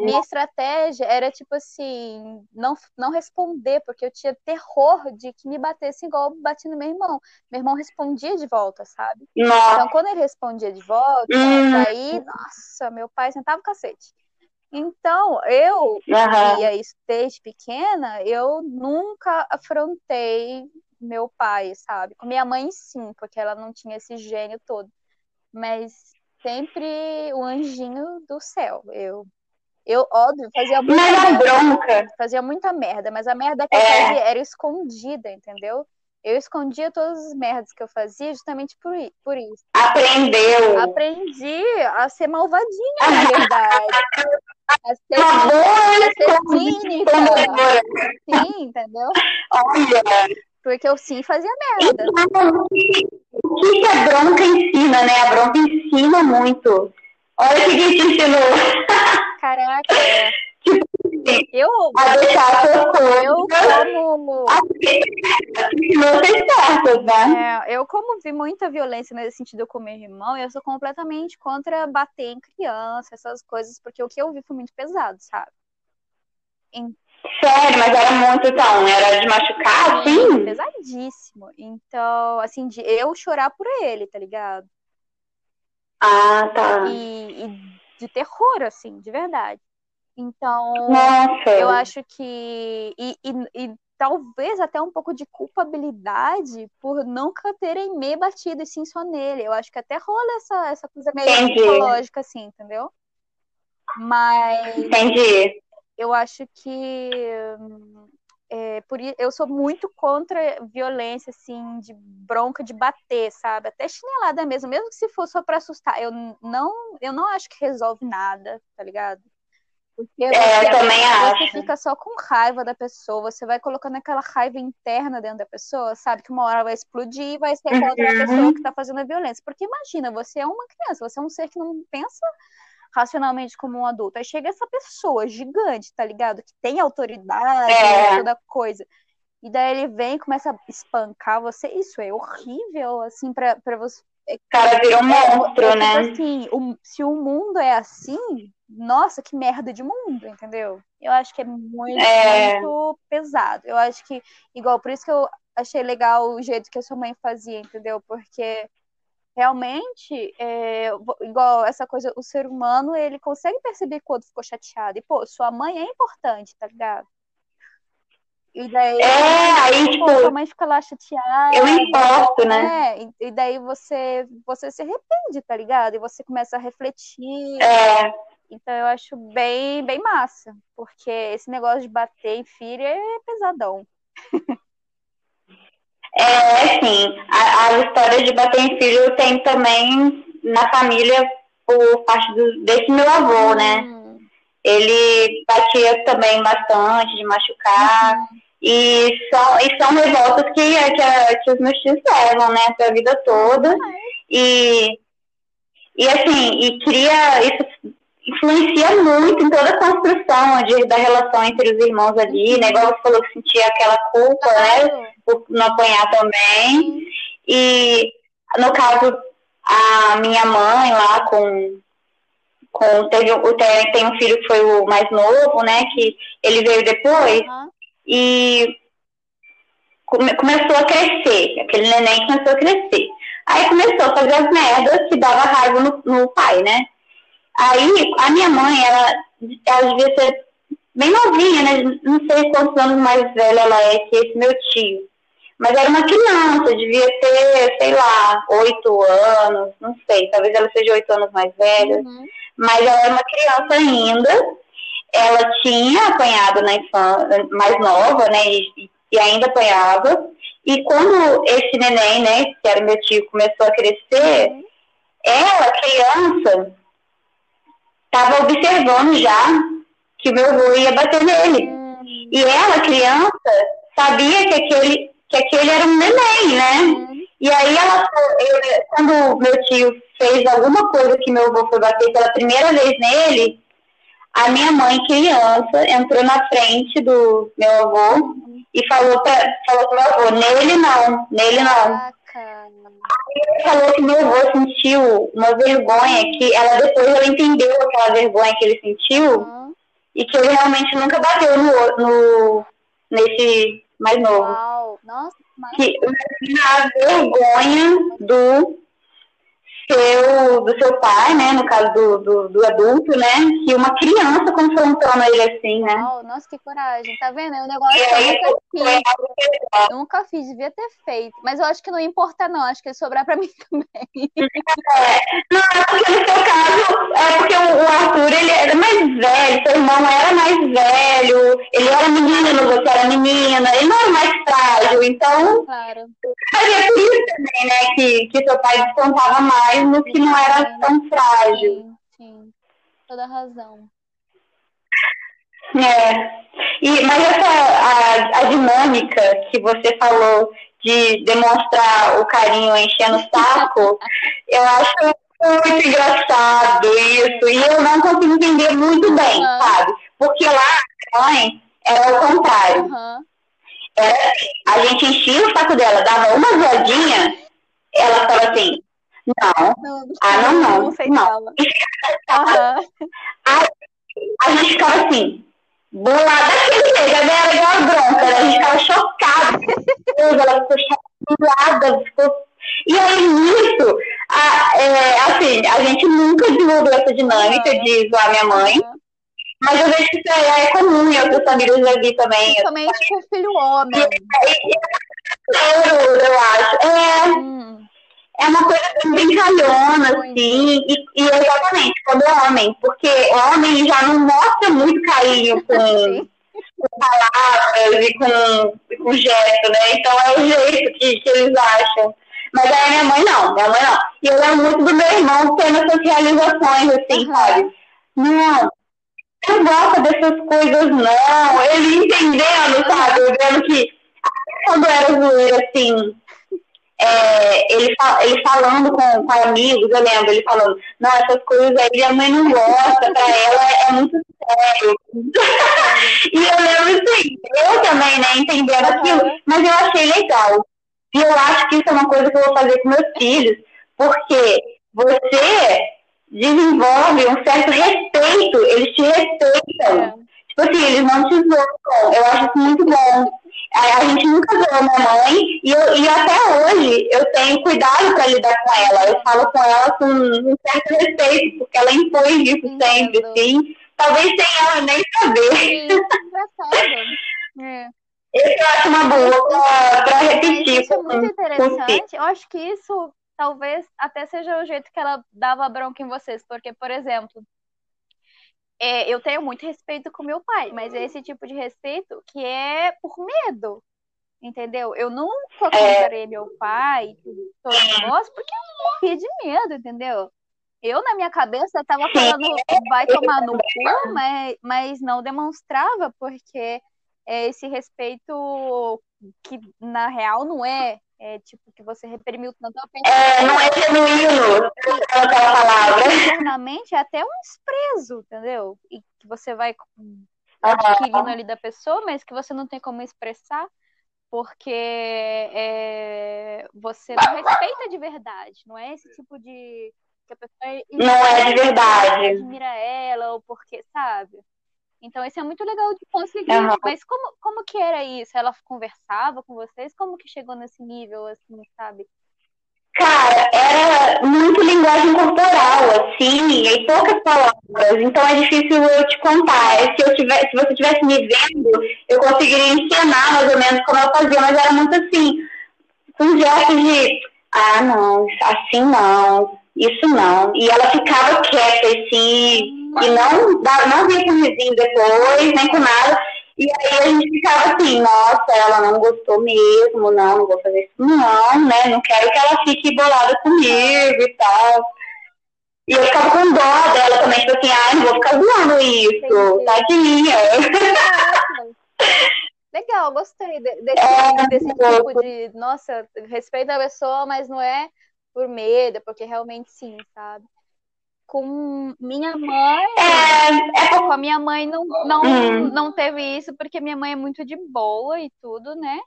S1: Minha estratégia era, tipo assim, não, não responder, porque eu tinha terror de que me batesse igual bati no meu irmão. Meu irmão respondia de volta, sabe? Nossa. Então, quando ele respondia de volta, hum. aí, nossa, meu pai sentava o cacete. Então, eu, uhum. e isso desde pequena, eu nunca afrontei meu pai, sabe? Com minha mãe, sim, porque ela não tinha esse gênio todo. Mas sempre o anjinho do céu. Eu, eu óbvio, fazia muita
S2: merda. bronca.
S1: Fazia muita merda, mas a merda que é. eu fazia era escondida, entendeu? Eu escondia todas as merdas que eu fazia justamente por, por isso.
S2: Aprendeu.
S1: Aprendi a ser malvadinha, (laughs) na verdade. a ser, a ser cínica. Sim, entendeu?
S2: Olha.
S1: Porque eu sim fazia merda.
S2: O que, a bronca ensina, né? A bronca ensina muito. Olha o que, que te ensinou. (laughs)
S1: Caraca. Eu,
S2: a deixar as coisas.
S1: Eu como.
S2: Não certo, né?
S1: É, eu, como vi muita violência nesse sentido com meu irmão, eu sou completamente contra bater em criança, essas coisas, porque o que eu vi foi muito pesado, sabe?
S2: Sério, mas era muito então, era de machucar, assim?
S1: Pesadíssimo. Então, assim, de eu chorar por ele, tá ligado?
S2: Ah, tá.
S1: E, e de terror, assim, de verdade. Então,
S2: Nossa.
S1: eu acho que. E, e, e, talvez até um pouco de culpabilidade por nunca terem me batido e sim só nele. Eu acho que até rola essa, essa coisa meio Entendi. psicológica, assim, entendeu? Mas.
S2: Entendi
S1: eu acho que é, por, eu sou muito contra violência, assim, de bronca, de bater, sabe? Até chinelada mesmo, mesmo que se for só pra assustar. Eu não, eu não acho que resolve nada, tá ligado?
S2: Porque é, você, também
S1: você
S2: acho.
S1: fica só com raiva da pessoa, você vai colocando aquela raiva interna dentro da pessoa, sabe? Que uma hora vai explodir e vai ser contra uhum. a pessoa que tá fazendo a violência. Porque imagina, você é uma criança, você é um ser que não pensa racionalmente como um adulto. Aí chega essa pessoa gigante, tá ligado? Que tem autoridade, é. toda coisa. E daí ele vem e começa a espancar você. Isso é horrível, assim, pra, pra você.
S2: É o cara virou um é, monstro, é, né?
S1: Assim, o, se o mundo é assim, nossa, que merda de mundo, entendeu? Eu acho que é muito, é... muito pesado. Eu acho que, igual, por isso que eu achei legal o jeito que a sua mãe fazia, entendeu? Porque realmente, é, igual essa coisa, o ser humano, ele consegue perceber quando ficou chateado. E, pô, sua mãe é importante, tá ligado? E daí,
S2: é, aí, tipo,
S1: sua mãe fica lá chateada.
S2: Eu importo, né?
S1: É, e, daí você, você se arrepende, tá ligado? E você começa a refletir.
S2: É.
S1: Então eu acho bem, bem massa, porque esse negócio de bater em filho é pesadão. (laughs)
S2: É, sim. A, as histórias de bater em filho tem também na família por parte do, desse meu avô, né? Uhum. Ele batia também bastante, de machucar. Uhum. E, são, e são revoltas que, que, que os meus tios levam, né? Pra vida toda. Uhum. E, e assim, e cria. Isso influencia muito em toda a construção de, da relação entre os irmãos ali, né? Igual você falou que sentia aquela culpa, né? Por não apanhar também. E, no caso, a minha mãe lá com. com teve, tem, tem um filho que foi o mais novo, né? Que ele veio depois. Uhum. E come, começou a crescer. Aquele neném começou a crescer. Aí começou a fazer as merdas que dava raiva no, no pai, né? Aí, a minha mãe, ela, ela devia ser bem novinha, né? Não sei quantos anos mais velha ela é que esse meu tio. Mas era uma criança, devia ter, sei lá, oito anos, não sei, talvez ela seja oito anos mais velha. Uhum. Mas ela era uma criança ainda. Ela tinha apanhado na infância, mais nova, né? E, e ainda apanhava. E quando esse neném, né, que era meu tio, começou a crescer, uhum. ela, criança, estava observando já que meu avô ia bater nele. E ela, criança, sabia que aquele, que aquele era um neném, né? E aí ela, quando meu tio fez alguma coisa que meu avô foi bater pela primeira vez nele, a minha mãe, criança, entrou na frente do meu avô e falou para falou pro meu avô, nele não, nele não. Ele falou que meu avô sentiu uma vergonha, que ela depois ela entendeu aquela vergonha que ele sentiu uhum. e que ele realmente nunca bateu no, no nesse mais novo.
S1: Uau. Nossa, mas...
S2: Que a vergonha do seu, do seu pai, né, no caso do, do, do, adulto, né, que uma criança confrontando ele assim, né.
S1: Oh, nossa, que coragem, tá vendo? É um negócio que eu nunca fiz. Eu nunca fiz, devia ter feito. Mas eu acho que não importa não, acho que ia sobrar pra (laughs) mim também.
S2: É. Não, é porque no seu caso, é porque o, o Arthur, ele era mais velho, seu irmão era mais velho, ele era menino, você era menina, ele não era mais frágil, então... Claro. (laughs) É por isso também, né, que, que seu pai descontava mais mais no que não era tão frágil.
S1: Sim, sim. toda razão.
S2: É. E, mas essa a, a dinâmica que você falou de demonstrar o carinho enchendo o saco, (laughs) eu acho muito engraçado isso. E eu não consigo entender muito bem, uhum. sabe? Porque lá mãe era o contrário. Uhum. Era, a gente enchia o saco dela, dava uma zoadinha, ela falava assim, não. não ah, não, não. Não. sei não. Uhum. Aí, a gente ficava assim, bolada daquele jeito, né? Era igual a bronca, né? A gente ficava chocada. ela ficou chateada, ficou... E aí, nisso, a, é, assim, a gente nunca desenvolveu essa dinâmica uhum. de zoar minha mãe. Uhum. Mas eu vejo que isso é, é comum em outras famílias já vi também.
S1: Principalmente com filho homem.
S2: E, e, eu, eu acho. É. Hum é uma coisa brincalhona, assim, e, e, exatamente, quando é homem, porque homem já não mostra muito carinho com, (laughs) com palavras e com, com gesto, né? Então é o jeito que, que eles acham. Mas aí minha mãe não, minha mãe não. E eu lembro muito do meu irmão tendo essas realizações, assim, uhum. sabe? Não, não gosta dessas coisas, não. Ele entendendo, sabe? Eu vendo que quando era zoeira, assim, é, ele, ele falando com, com amigos, eu lembro, ele falando, não, essas coisas aí a mãe não gosta, pra ela é, é muito sério. (laughs) e eu lembro assim, eu também, né, entendendo aquilo, mas eu achei legal. E eu acho que isso é uma coisa que eu vou fazer com meus filhos, porque você desenvolve um certo respeito, eles te respeitam. É. Assim, eles não te zoam. Eu acho isso muito bom. A, a gente nunca zoou minha mãe e, eu, e até hoje eu tenho cuidado para lidar com ela. Eu falo com ela com um certo respeito, porque ela impõe isso sempre, sim. Talvez sem ela nem saber. É. Esse eu acho uma boa para repetir.
S1: Isso é muito interessante. Eu acho que isso talvez até seja o jeito que ela dava bronca em vocês, porque, por exemplo, é, eu tenho muito respeito com meu pai, mas é esse tipo de respeito que é por medo, entendeu? Eu nunca é... meu pai, todo negócio, porque eu morria de medo, entendeu? Eu, na minha cabeça, tava falando, (laughs) vai tomar no cu, mas, mas não demonstrava, porque é esse respeito que, na real, não é é, tipo, que você reprimiu tanto a
S2: pessoa. É, não é genuíno aquela palavra. (laughs)
S1: Internamente é até um desprezo, entendeu? E que você vai adquirindo ali da pessoa, mas que você não tem como expressar, porque é, você não respeita de verdade. Não é esse tipo de. Que a pessoa
S2: não é de verdade.
S1: Admira ela, ou porque, sabe? Então, isso é muito legal de conseguir. Uhum. Mas como, como que era isso? Ela conversava com vocês? Como que chegou nesse nível, assim, sabe?
S2: Cara, era muito linguagem corporal, assim, e poucas palavras. Então é difícil eu te contar. Se, eu tivesse, se você estivesse me vendo, eu conseguiria ensinar mais ou menos como eu fazia, mas era muito assim, com gestos de ah, não, assim não, isso não. E ela ficava quieta, assim, e não, não vinha com vizinho depois, nem com nada. E aí a gente ficava assim, nossa, ela não gostou mesmo, não, não vou fazer isso não, né? Não quero que ela fique bolada comigo e tal. E eu ficava com dó dela também, tipo assim, ai, não vou ficar zoando isso, tadinha.
S1: Legal, gostei desse, é, desse tipo de, nossa, respeito a pessoa, mas não é por medo, é porque realmente sim, sabe? Com minha mãe, é, é... com a minha mãe não, não, hum. não teve isso, porque minha mãe é muito de boa e tudo, né?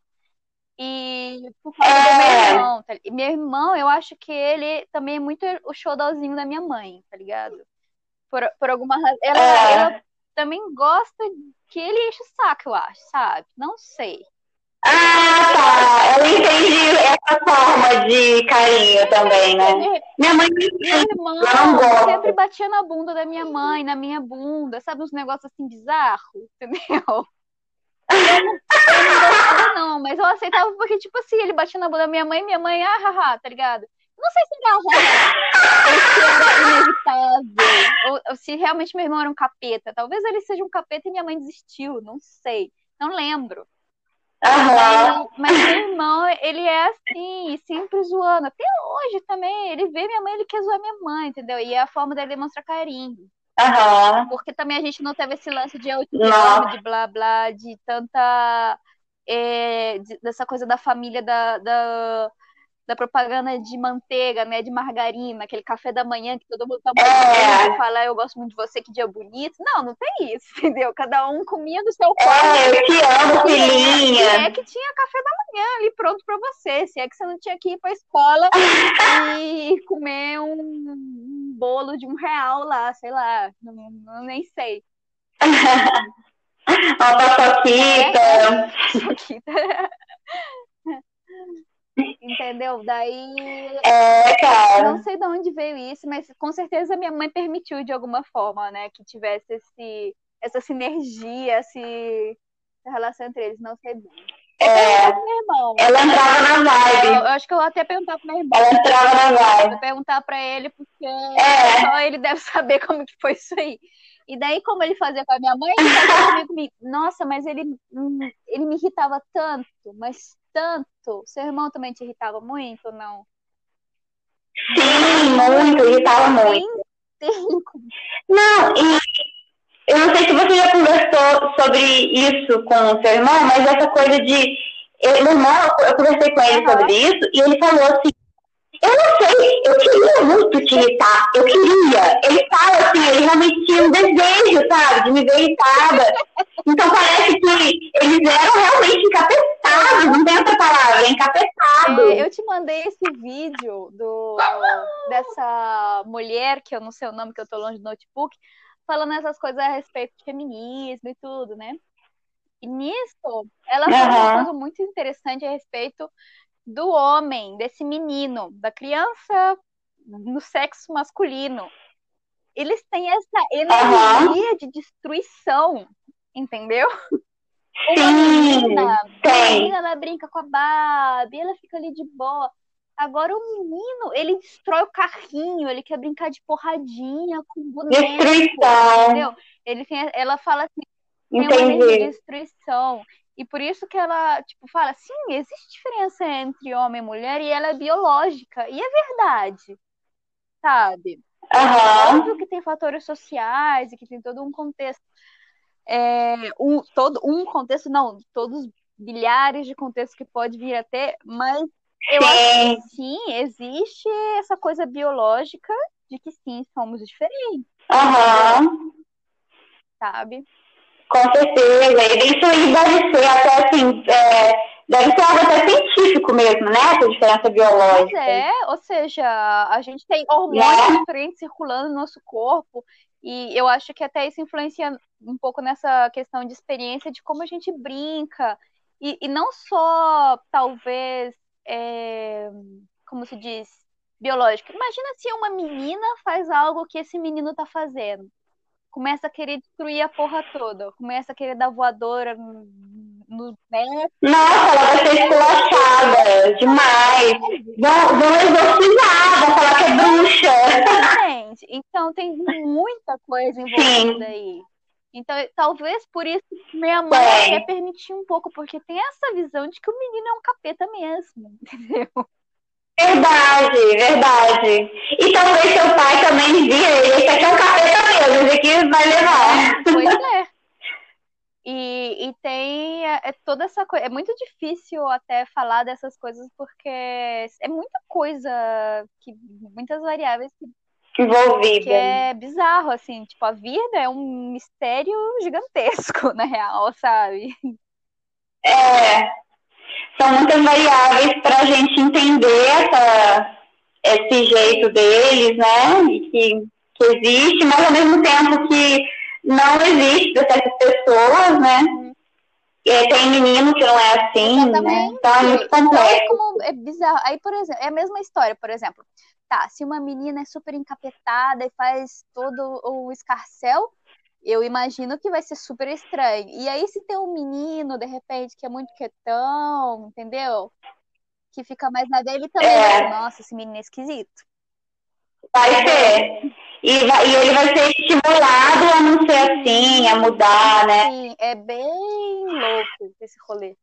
S1: E por causa é... do meu é. irmão. Tá? Meu irmão, eu acho que ele também é muito o showdownzinho da minha mãe, tá ligado? Por, por alguma razão. Ela, é... ela também gosta que ele enche o saco, eu acho, sabe? Não sei.
S2: Ah, tá. Eu entendi essa forma de carinho também, né? Minha mãe
S1: meu irmão sempre batia na bunda da minha mãe, na minha bunda, sabe? Uns negócios assim bizarros, (laughs) entendeu? Eu não, eu não gostava, não, mas eu aceitava porque, tipo assim, ele batia na bunda da minha mãe, minha mãe, ah, haha, tá ligado? Não sei se era ruim, ou se era inevitável, ou, ou, se realmente meu irmão era um capeta. Talvez ele seja um capeta e minha mãe desistiu, não sei, não lembro.
S2: Uhum.
S1: Mas, mas meu irmão, ele é assim, sempre zoando. Até hoje também, ele vê minha mãe, ele quer zoar minha mãe, entendeu? E é a forma dele demonstrar carinho.
S2: Uhum.
S1: Porque também a gente não teve esse lance de amo, de blá blá, de tanta. É, de, dessa coisa da família da, da, da, propaganda de manteiga, né? De margarina, aquele café da manhã que todo mundo tá
S2: é.
S1: e fala, eu gosto muito de você, que dia bonito. Não, não tem isso, (laughs) entendeu? Cada um comia do seu
S2: quarto. É, eu te amo, filhinha.
S1: É, é que tinha café da manhã ali pronto para você. Se é que você não tinha que ir pra escola e (laughs) comer um bolo de um real lá, sei lá, não, não nem sei. (laughs)
S2: Uma paçoquita.
S1: É, Entendeu? Daí.
S2: É, cara.
S1: Não sei de onde veio isso, mas com certeza minha mãe permitiu de alguma forma, né? Que tivesse esse, essa sinergia, esse, essa relação entre eles. Não sei bem.
S2: É, ela entrava na vibe.
S1: Eu, eu, acho que eu vou até perguntar pro meu irmão.
S2: Ela entrava na vibe. Vou
S1: perguntar pra ele, porque é. só ele deve saber como que foi isso aí. E daí, como ele fazia com a minha mãe, ele fazia comigo. Nossa, mas ele, ele me irritava tanto, mas tanto. Seu irmão também te irritava muito ou não?
S2: Sim, muito, irritava muito. Não, e eu não sei se você já conversou sobre isso com o seu irmão, mas essa coisa de. Eu, meu irmão, eu conversei com ele uhum. sobre isso e ele falou assim: eu não sei, eu queria muito te irritar, eu queria. Ele fala assim, ele realmente tinha um desejo, sabe, de me ver irritada. Então parece que eles eram realmente encapetados, não tem outra palavra, encapetados.
S1: É, eu te mandei esse vídeo do, dessa mulher, que eu não sei o nome, que eu tô longe do notebook, falando essas coisas a respeito de feminismo e tudo, né? E nisso, ela uhum. falou uma coisa muito interessante a respeito do homem, desse menino, da criança no sexo masculino. Eles têm essa energia uhum. de destruição, entendeu?
S2: Uma menina,
S1: a menina, ela brinca com a Barbie, ela fica ali de boa. Agora o menino, ele destrói o carrinho, ele quer brincar de porradinha com boneco. Destruição. Entendeu? Ele tem, ela fala assim, Entendi. tem uma destruição. E por isso que ela, tipo, fala, sim, existe diferença entre homem e mulher e ela é biológica. E é verdade. Sabe?
S2: Uhum.
S1: Óbvio que tem fatores sociais e que tem todo um contexto. É, um, todo, um contexto, não, todos bilhares de contextos que pode vir a ter, mas eu acho que sim, existe essa coisa biológica de que sim, somos diferentes.
S2: Uhum.
S1: Sabe?
S2: Com certeza. Isso aí deve ser até assim, é, deve ser algo até científico mesmo, né? Essa diferença biológica.
S1: Pois é, ou seja, a gente tem hormônios né? diferentes circulando no nosso corpo. E eu acho que até isso influencia um pouco nessa questão de experiência de como a gente brinca. E, e não só, talvez, é, como se diz, biológica. Imagina se uma menina faz algo que esse menino tá fazendo. Começa a querer destruir a porra toda. Começa a querer dar voadora no netos.
S2: Nossa, ela vai ser esculachada demais. Vão, vão exorcizar, vão falar que é bruxa.
S1: Gente, então tem muita coisa envolvida Sim. aí. Então, talvez por isso minha mãe é. até permitiu um pouco, porque tem essa visão de que o menino é um capeta mesmo, (laughs) entendeu?
S2: Verdade, verdade. E talvez seu pai também via ele, esse aqui é um capeta mesmo, esse aqui vai levar.
S1: Pois é. E, e tem é, é, toda essa coisa. É muito difícil até falar dessas coisas, porque é muita coisa, que muitas variáveis que
S2: envolvida.
S1: Que é bizarro, assim, tipo, a vida é um mistério gigantesco, (laughs) na real, sabe?
S2: É. São muitas variáveis para a gente entender essa, esse jeito deles, né? Que, que existe, mas ao mesmo tempo que não existe para certas pessoas, né? Uhum. É, tem menino que não é assim, né? Então é muito complexo.
S1: é bizarro. Aí, por exemplo, é a mesma história, por exemplo tá, se uma menina é super encapetada e faz todo o escarcel, eu imagino que vai ser super estranho. E aí, se tem um menino, de repente, que é muito quietão, entendeu? Que fica mais na dele também. É. Nossa, esse menino é esquisito.
S2: Vai ser. E, vai, e, ele vai ser estimulado a não ser assim, a mudar, né?
S1: Sim, é bem louco esse rolê.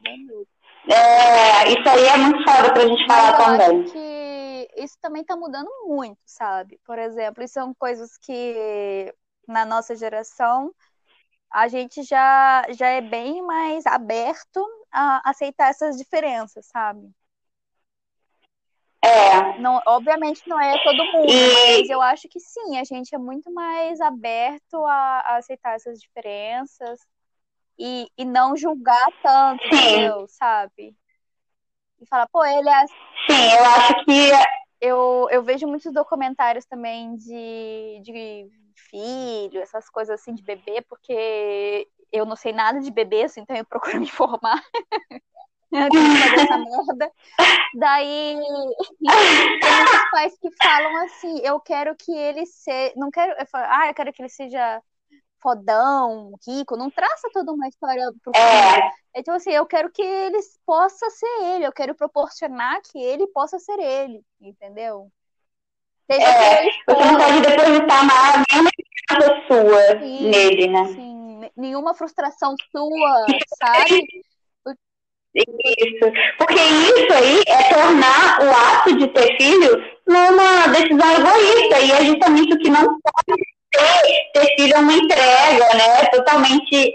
S1: Bem louco.
S2: É, isso aí é muito foda pra gente falar também.
S1: Acho que isso também está mudando muito, sabe? Por exemplo, isso são coisas que na nossa geração a gente já, já é bem mais aberto a aceitar essas diferenças, sabe?
S2: É.
S1: Não, obviamente não é todo mundo, e... mas eu acho que sim, a gente é muito mais aberto a, a aceitar essas diferenças e, e não julgar tanto, entendeu? Sabe? E falar, pô, ele é.
S2: Sim, eu acho que
S1: eu, eu vejo muitos documentários também de, de filho, essas coisas assim de bebê, porque eu não sei nada de bebê, assim, então eu procuro (laughs) me informar (laughs) essa (laughs) merda. Daí tem muitos pais que falam assim, eu quero que ele seja. Não quero. Eu falo, ah, eu quero que ele seja fodão, rico, não traça toda uma história pro é. filho. Então, assim, eu quero que ele possa ser ele, eu quero proporcionar que ele possa ser ele, entendeu?
S2: Seja é, você não pode depositar nada, nenhuma frustração sua sim, nele, né?
S1: Sim, nenhuma frustração sua, sabe?
S2: Isso, porque isso aí é tornar o ato de ter filho numa decisão egoísta, e é justamente o que não pode ter, ter filho é uma entrega, né? Totalmente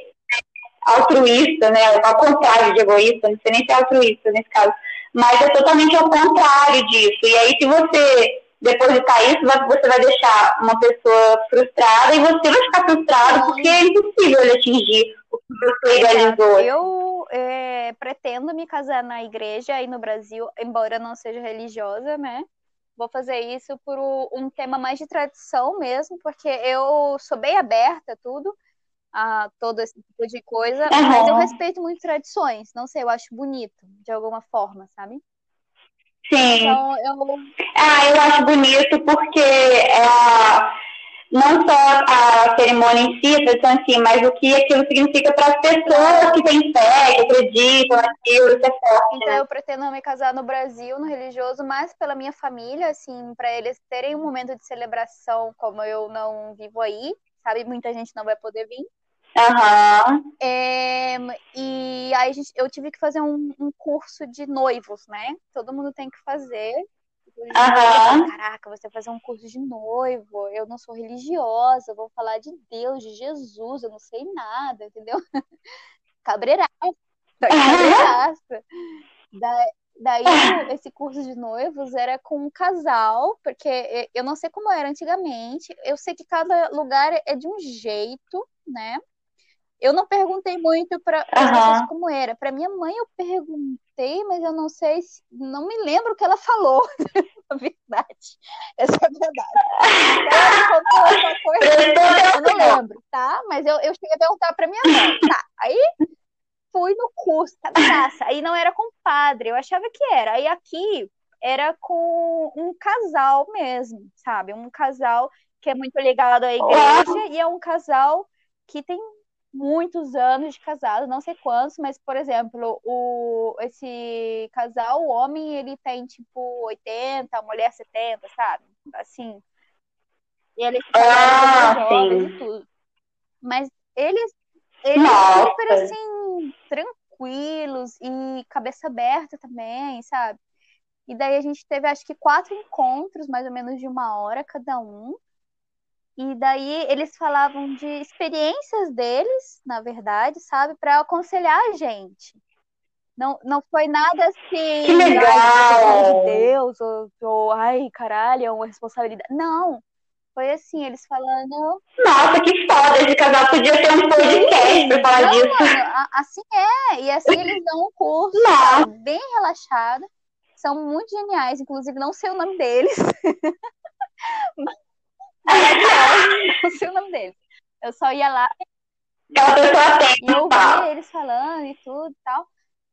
S2: altruísta, né? Ao contrário de egoísta, não sei nem se é altruísta nesse caso, mas é totalmente ao contrário disso. E aí, se você depositar isso, você vai deixar uma pessoa frustrada e você vai ficar frustrado porque é impossível ele atingir o que você idealizou.
S1: Eu é, pretendo me casar na igreja aí no Brasil, embora não seja religiosa, né? Vou fazer isso por um tema mais de tradição mesmo, porque eu sou bem aberta a tudo, a todo esse tipo de coisa, uhum. mas eu respeito muito tradições. Não sei, eu acho bonito, de alguma forma, sabe?
S2: Sim. Então, eu... Ah, eu acho bonito porque é, não só a cerimônia em si, a tradição em si, mas o que aquilo significa para as pessoas que têm fé, que acreditam naquilo, isso é forte.
S1: Então né? eu pretendo me casar no Brasil, no religioso, mas pela minha família, assim, para eles terem um momento de celebração como eu não vivo aí, sabe? Muita gente não vai poder vir.
S2: Uhum.
S1: É, e aí gente, eu tive que fazer um, um curso de noivos, né? Todo mundo tem que fazer.
S2: Uhum.
S1: Caraca, você fazer um curso de noivo, eu não sou religiosa, vou falar de Deus, de Jesus, eu não sei nada, entendeu? (laughs) Cabreiraça, cabreiraça. Da, daí, (laughs) esse curso de noivos era com um casal, porque eu não sei como era antigamente, eu sei que cada lugar é de um jeito, né? Eu não perguntei muito para as pessoas como era. Para minha mãe eu perguntei, mas eu não sei, se, não me lembro o que ela falou. (laughs) Na verdade, essa é a verdade. Ela contou uma coisa, eu não lembro, tá? Mas eu, eu cheguei a perguntar para minha mãe. Tá, aí fui no curso, tá graça. Aí não era com padre, eu achava que era. Aí aqui era com um casal mesmo, sabe? Um casal que é muito ligado à igreja e é um casal que tem muitos anos de casado, não sei quantos, mas, por exemplo, o, esse casal, o homem, ele tem, tipo, 80, a mulher 70, sabe? Assim. E eles
S2: ah,
S1: jovens e tudo. Mas eles, eles super assim, tranquilos e cabeça aberta também, sabe? E daí a gente teve, acho que, quatro encontros, mais ou menos de uma hora cada um. E daí eles falavam de experiências deles, na verdade, sabe, para aconselhar a gente. Não, não foi nada assim.
S2: Que legal!
S1: de Deus, ou, ou ai, caralho, é uma responsabilidade. Não. Foi assim, eles falando.
S2: Nossa, que foda! Esse casal podia ter um podcast pra falar não, disso.
S1: Mano, assim é. E assim eles dão um curso sabe, bem relaxado. São muito geniais, inclusive não sei o nome deles. (laughs) não sei o nome deles. Eu só ia lá.
S2: E
S1: eu ouvia eles falando e tudo e tal.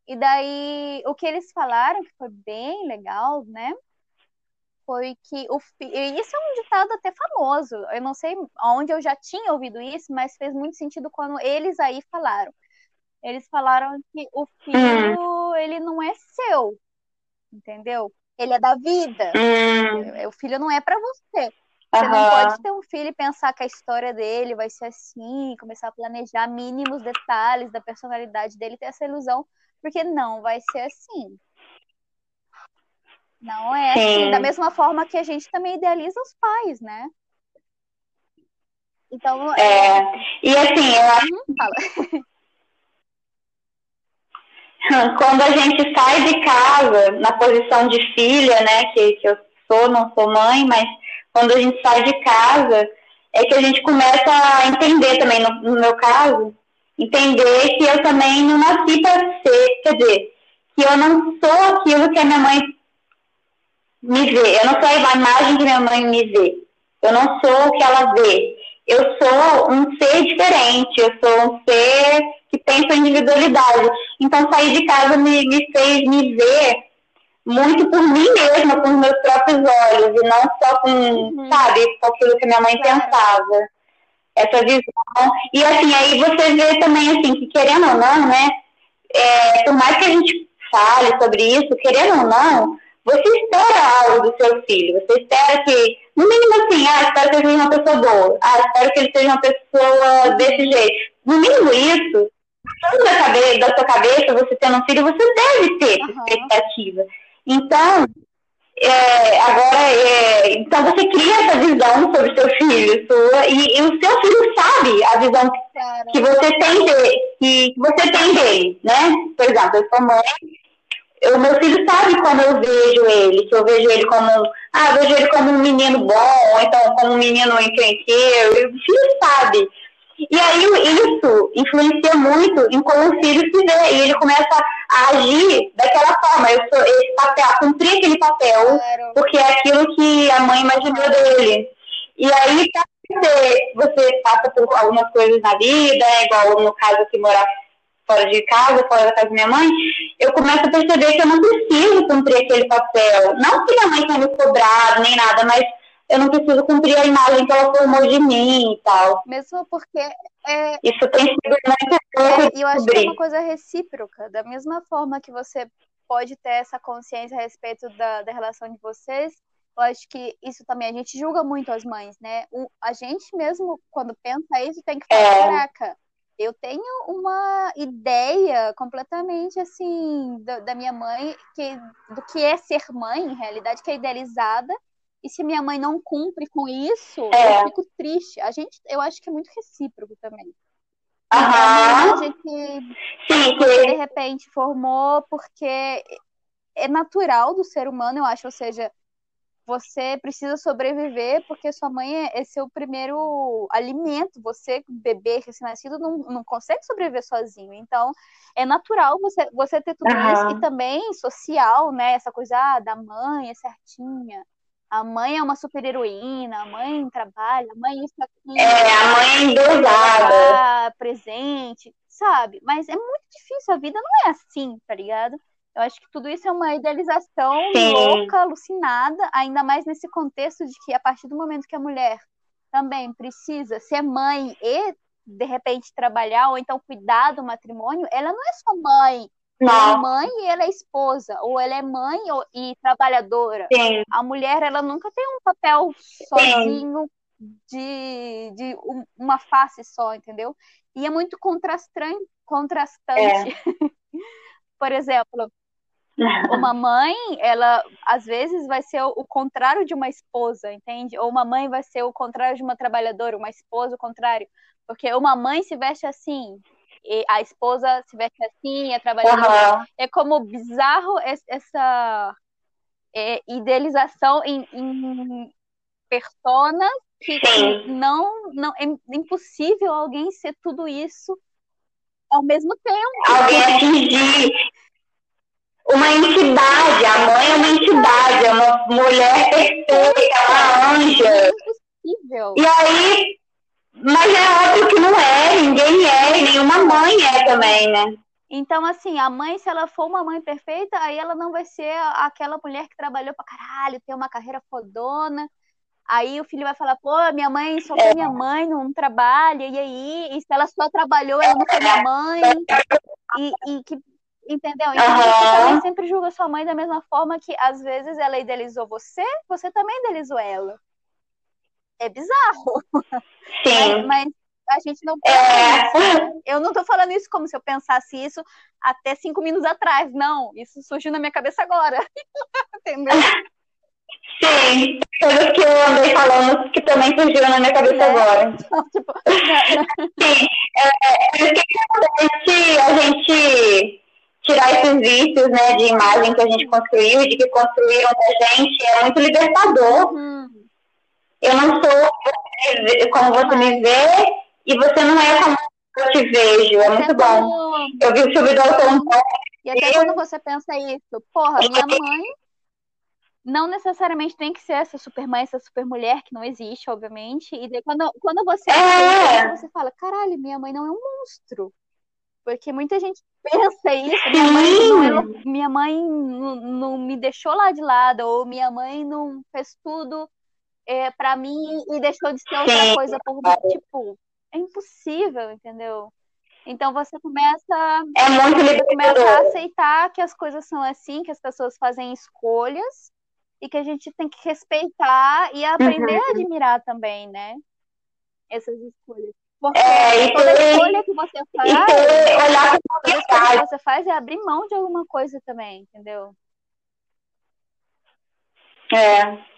S1: E daí, o que eles falaram, que foi bem legal, né? Foi que o isso é um ditado até famoso. Eu não sei onde eu já tinha ouvido isso, mas fez muito sentido quando eles aí falaram. Eles falaram que o filho, ele não é seu, entendeu? Ele é da vida.
S2: Hum.
S1: O filho não é para você. Você uhum. não pode ter um filho e pensar que a história dele vai ser assim, começar a planejar mínimos detalhes da personalidade dele, ter essa ilusão, porque não vai ser assim. Não é Sim. assim, da mesma forma que a gente também idealiza os pais, né? Então.
S2: É, e assim, eu acho. Hum, fala. Quando a gente sai de casa, na posição de filha, né, que, que eu sou, não sou mãe, mas quando a gente sai de casa, é que a gente começa a entender também, no, no meu caso, entender que eu também não nasci para ser, quer dizer, que eu não sou aquilo que a minha mãe me vê, eu não sou a imagem que minha mãe me vê, eu não sou o que ela vê, eu sou um ser diferente, eu sou um ser que tem sua individualidade. Então sair de casa me, me fez me ver muito por mim mesma, com os meus próprios olhos, e não só com, uhum. sabe, com aquilo que minha mãe pensava. Essa visão. E assim, aí você vê também, assim, que querendo ou não, né, é, por mais que a gente fale sobre isso, querendo ou não, você espera algo do seu filho, você espera que, no mínimo assim, ah, espero que ele seja uma pessoa boa, ah, espero que ele seja uma pessoa desse jeito. No mínimo isso, da, cabeça, da sua cabeça, você tendo um filho, você deve ter uhum. expectativa. Então, é, agora, é, então você cria essa visão sobre o seu filho, sua, e, e, o seu filho sabe a visão claro. que você tem dele, que você tem dele, né? Por exemplo, eu sou mãe, o meu filho sabe quando eu vejo ele, que eu vejo ele como, ah, eu vejo ele como um menino bom, ou então como um menino encrenqueiro, o filho sabe. E aí isso influencia muito em como o filho se vê, e ele começa a agir daquela forma. Eu sou esse papel, cumprir aquele papel, porque é aquilo que a mãe imaginou dele. E aí você, você passa por algumas coisas na vida, né, igual no caso aqui morar fora de casa, fora da casa da minha mãe, eu começo a perceber que eu não preciso cumprir aquele papel. Não que minha mãe tenha me cobrado, nem nada, mas eu não preciso cumprir a imagem que ela formou de mim e tal.
S1: Mesmo porque. É,
S2: Isso tem sido muito
S1: é, E eu acho que é uma coisa recíproca. Da mesma forma que você pode ter essa consciência a respeito da, da relação de vocês, eu acho que isso também, a gente julga muito as mães, né? O, a gente mesmo, quando pensa isso, tem que falar, é. caraca, eu tenho uma ideia completamente assim da, da, minha mãe que do que é ser mãe, em realidade, que é idealizada. E se minha mãe não cumpre com isso, é. eu fico triste. A gente, eu acho que é muito recíproco também.
S2: Aham.
S1: É que, Sim, que de repente formou porque é natural do ser humano, eu acho, ou seja, você precisa sobreviver porque sua mãe é, é seu primeiro alimento. Você, bebê recém-nascido, não, não consegue sobreviver sozinho. Então, é natural você, você ter tudo uhum. isso. E também social, né? Essa coisa ah, da mãe é certinha. A mãe é uma super heroína, a mãe trabalha, a mãe está aqui.
S2: É, a mãe é dosada.
S1: presente, sabe? Mas é muito difícil, a vida não é assim, tá ligado? Eu acho que tudo isso é uma idealização Sim. louca, alucinada, ainda mais nesse contexto de que a partir do momento que a mulher também precisa ser mãe e de repente trabalhar ou então cuidar do matrimônio, ela não é só mãe, ela é mãe e ela é esposa, ou ela é mãe e trabalhadora.
S2: Sim.
S1: A mulher, ela nunca tem um papel sozinho, de, de uma face só, entendeu? E é muito contrastante. contrastante. É. (laughs) Por exemplo, (laughs) uma mãe, ela às vezes vai ser o contrário de uma esposa, entende? Ou uma mãe vai ser o contrário de uma trabalhadora, uma esposa o contrário. Porque uma mãe se veste assim, a esposa se veste assim, a trabalhadora. Uhum. É como bizarro essa é, idealização em, em personas que não, não é impossível alguém ser tudo isso ao mesmo tempo.
S2: Alguém atingir uma entidade, a mãe é uma entidade, é uma mulher perfeita, uma anja. É impossível. E aí, mas é óbvio que não é, ninguém é, nenhuma mãe é também, né?
S1: Então, assim, a mãe, se ela for uma mãe perfeita, aí ela não vai ser aquela mulher que trabalhou pra caralho, tem uma carreira fodona. Aí o filho vai falar, pô, minha mãe só foi minha mãe, não trabalha, e aí? E se ela só trabalhou, ela não foi minha mãe? E, e que, entendeu? Então uhum. você também sempre julga sua mãe da mesma forma que às vezes ela idealizou você, você também idealizou ela. É bizarro.
S2: Sim.
S1: Mas, mas a gente não é. Eu não tô falando isso como se eu pensasse isso até cinco minutos atrás. Não, isso surgiu na minha cabeça agora. Entendeu?
S2: Sim, coisas que eu andei falando que também surgiram na minha cabeça né? agora. Então, tipo, Sim, é, é, é importante a gente tirar esses vícios né, de imagem que a gente construiu e de que construíram a gente. É muito libertador. Uhum. Eu não sou como você me vê e você não é como eu te vejo. É muito bom. Eu vi o filme do Elton
S1: E até quando você pensa isso, porra, minha mãe não necessariamente tem que ser essa super mãe, essa super mulher, que não existe, obviamente. E daí, quando, quando você é. você fala, caralho, minha mãe não é um monstro. Porque muita gente pensa isso, minha mãe, não, é minha mãe não, não, me deixou lá de lado, ou minha mãe não fez tudo é, para mim e deixou de ser outra coisa por. Tipo, é impossível, entendeu? Então você começa,
S2: é muito
S1: você começa a aceitar que as coisas são assim, que as pessoas fazem escolhas e que a gente tem que respeitar e aprender uhum. a admirar também, né? Essas escolhas. Porque é, toda escolha que você faz, olhar toda escolha que você faz é abrir mão de alguma coisa também, entendeu?
S2: É.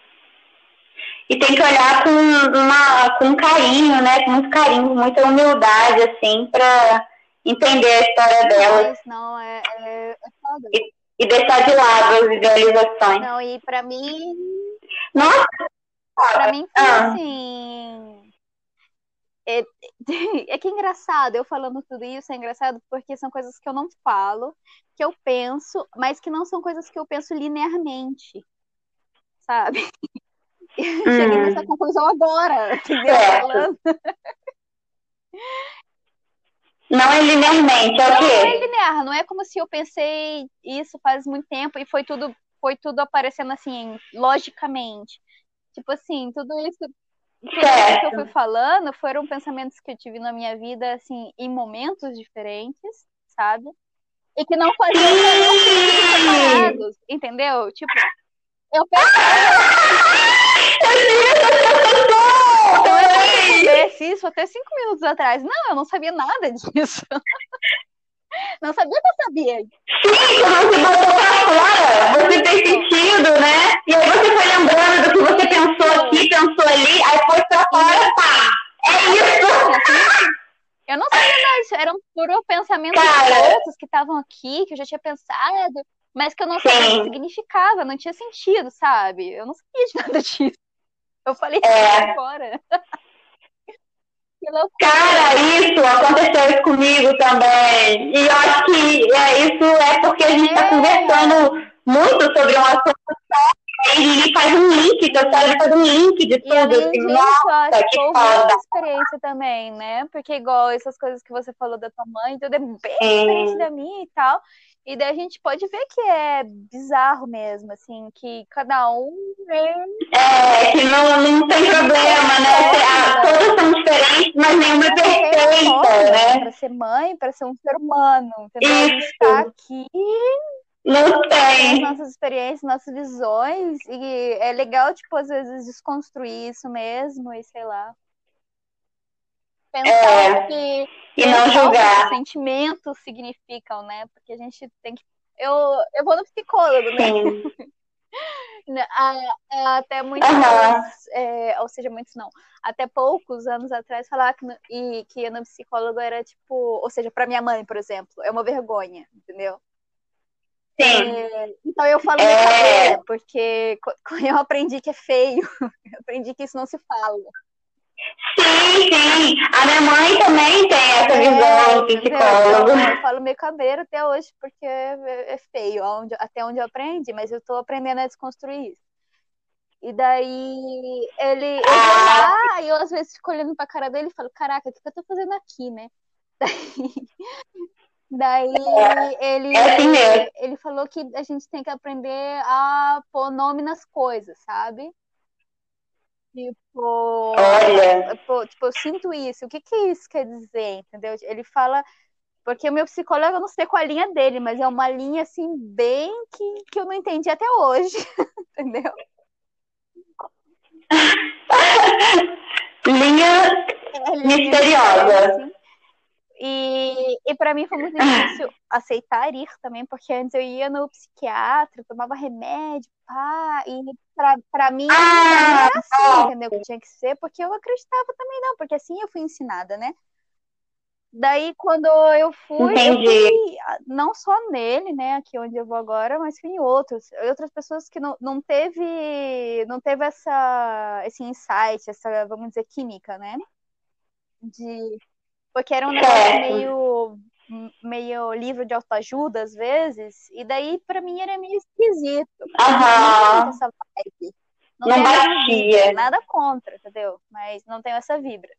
S2: E tem que olhar com, uma, com carinho, né? Com muito carinho, muita humildade, assim, para entender a história dela.
S1: Não, é, é, é
S2: e, e, deixar de lado as idealizações.
S1: Não, e para mim.
S2: Nossa!
S1: Pra mim foi ah. assim. É, (laughs) é que é engraçado, eu falando tudo isso é engraçado porque são coisas que eu não falo, que eu penso, mas que não são coisas que eu penso linearmente, sabe? (laughs) Cheguei nessa hum. conclusão agora, entendeu?
S2: Não é linearmente, é o quê?
S1: Não é linear, não é como se eu pensei isso faz muito tempo e foi tudo, foi tudo aparecendo assim, logicamente. Tipo assim, tudo isso, isso que eu fui falando foram pensamentos que eu tive na minha vida, assim, em momentos diferentes, sabe? E que não faziam separados, entendeu? Tipo, eu fiz isso até cinco minutos atrás. Não, eu não sabia nada disso. (laughs) Não sabia que eu sabia.
S2: Sim, quando você botou pra fora, você tem sentido, né? E aí você foi lembrando do que você pensou aqui, pensou ali, aí foi pra fora, pá. É isso!
S1: Eu não sabia nada disso. Eram puro pensamentos outros que estavam aqui, que eu já tinha pensado, mas que eu não sabia o que significava, não tinha sentido, sabe? Eu não sabia de nada (laughs) disso. Eu falei é. agora. (laughs)
S2: Cara, isso aconteceu isso comigo também. E eu acho que é, isso é porque a gente está é. conversando muito sobre um assunto e ele faz um link, teu cérebro faz um link de tudo. E assim, disso, nossa, que foda.
S1: experiência também, né? Porque igual essas coisas que você falou da tua mãe, tudo é bem diferente da minha e tal. E daí a gente pode ver que é bizarro mesmo, assim, que cada um
S2: é. que não, não tem problema, né? Ah, todas são diferentes, mas nenhuma é perfeita, né?
S1: Pra ser mãe, pra ser um ser humano, entendeu? Isso. A gente tá aqui
S2: Não tem.
S1: As nossas experiências, nossas visões. E é legal, tipo, às vezes desconstruir isso mesmo e sei lá. Pensar é, que.
S2: E não julgar.
S1: sentimentos significam, né? Porque a gente tem que. Eu, eu vou no psicólogo, né? Sim. (laughs) até muitos, uhum. é, ou seja, muitos não, até poucos anos atrás falar que, e, que ir no psicólogo era tipo, ou seja, para minha mãe, por exemplo, é uma vergonha, entendeu?
S2: Sim.
S1: É, então eu falo é... porque (laughs) eu aprendi que é feio, (laughs) eu aprendi que isso não se fala.
S2: Sim, sim. A minha mãe também tem essa é, visão de psicólogo.
S1: Eu, eu falo meio cabreiro até hoje, porque é, é feio, onde, até onde eu aprendi, mas eu tô aprendendo a desconstruir isso. E daí ele, ele ah. lá, e eu às vezes fico olhando pra cara dele e falo, caraca, o que, eu tô fazendo aqui, né? (laughs) Daí, daí é, ele,
S2: é assim
S1: ele falou que a gente tem que aprender a pôr nome nas coisas, sabe? Tipo,
S2: Olha.
S1: Tipo, tipo, eu sinto isso. O que, que isso quer dizer? Entendeu? Ele fala. Porque o meu psicólogo, eu não sei qual a linha dele, mas é uma linha assim, bem que, que eu não entendi até hoje. (laughs) entendeu?
S2: linha, é, linha misteriosa. Assim.
S1: E, e para mim foi muito difícil aceitar ir também, porque antes eu ia no psiquiatra, tomava remédio, pá, e pra, pra mim ah, não era assim, entendeu? Que tinha que ser, porque eu acreditava também não, porque assim eu fui ensinada, né? Daí, quando eu fui, eu fui, não só nele, né, aqui onde eu vou agora, mas fui em outros, outras pessoas que não, não teve, não teve essa, esse insight, essa, vamos dizer, química, né, de porque era um negócio meio, meio livro de autoajuda, às vezes, e daí para mim era meio esquisito.
S2: Aham. Não
S1: essa vibe.
S2: Não, não batia.
S1: Nada contra, entendeu? Mas não tenho essa vibra.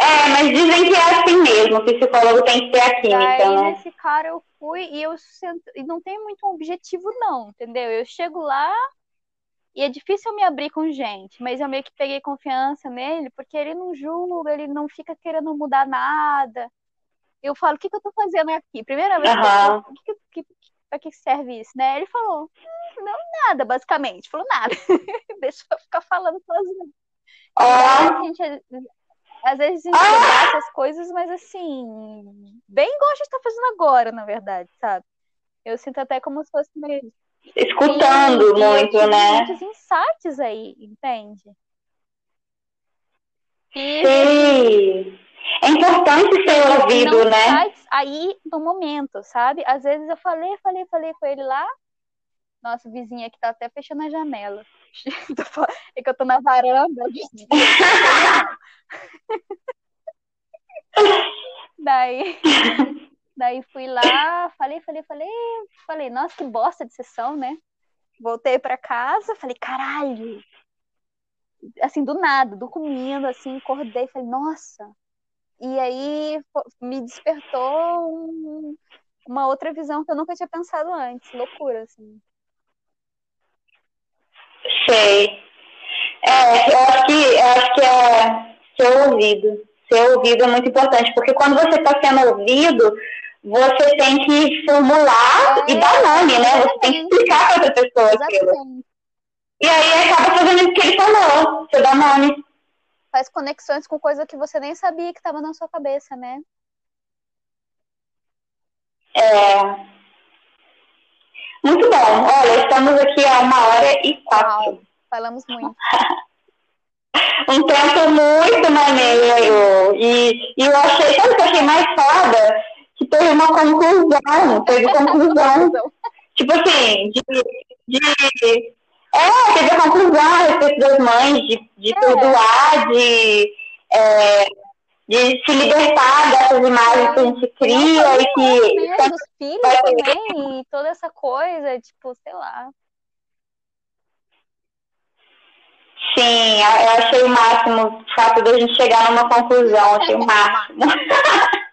S2: É, mas dizem que é assim mesmo, o psicólogo tem que ter a química, Daí,
S1: né? nesse cara eu fui e eu sento, e não tem muito um objetivo não, entendeu? Eu chego lá, e é difícil eu me abrir com gente, mas eu meio que peguei confiança nele, porque ele não julga, ele não fica querendo mudar nada. Eu falo, o que, que eu tô fazendo aqui? Primeira vez
S2: uhum.
S1: que eu, que, que, pra que serve isso, né? Ele falou, hum, não, nada, basicamente. Falou, nada. (laughs) Deixa eu ficar falando sozinho.
S2: Oh.
S1: a gente, às vezes a gente ah. essas coisas, mas assim, bem igual a gente tá fazendo agora, na verdade, sabe? Eu sinto até como se fosse meio
S2: escutando e, muito, e né?
S1: Muitos insights aí, entende?
S2: E, Sim. É importante ser ouvido, né? Insights
S1: aí no momento, sabe? Às vezes eu falei, falei, falei com ele lá. Nossa, o vizinho aqui tá até fechando a janela. (laughs) É que eu tô na varanda. (laughs) Daí Daí fui lá, falei, falei, falei, falei, nossa, que bosta de sessão, né? Voltei para casa, falei, caralho. Assim, do nada, dormindo, assim, acordei, falei, nossa. E aí me despertou um, uma outra visão que eu nunca tinha pensado antes. Loucura, assim.
S2: Sei. É, eu acho que, eu acho que é ser ouvido. Ser ouvido é muito importante, porque quando você está sendo ouvido, você tem que formular é, e dar nome, né? Você tem que explicar para outra pessoa aquilo. E aí acaba fazendo isso que ele falou, você dá nome.
S1: Faz conexões com coisa que você nem sabia que estava na sua cabeça, né?
S2: É. Muito bom. Olha, estamos aqui há uma hora e quatro. Uau,
S1: falamos muito. (laughs)
S2: um tempo muito maneiro. E, e eu achei, sabe o que eu achei mais foda? Que teve uma conclusão, teve conclusão. tipo assim, de, de, É, teve a conclusão a respeito das mães, de, de é. perdoar, de, é, de se libertar dessas imagens que a gente cria e que.
S1: Né, dos filhos também, e toda essa coisa, tipo, sei lá.
S2: Sim, eu achei o máximo o fato de a gente chegar numa conclusão, achei o máximo. (laughs)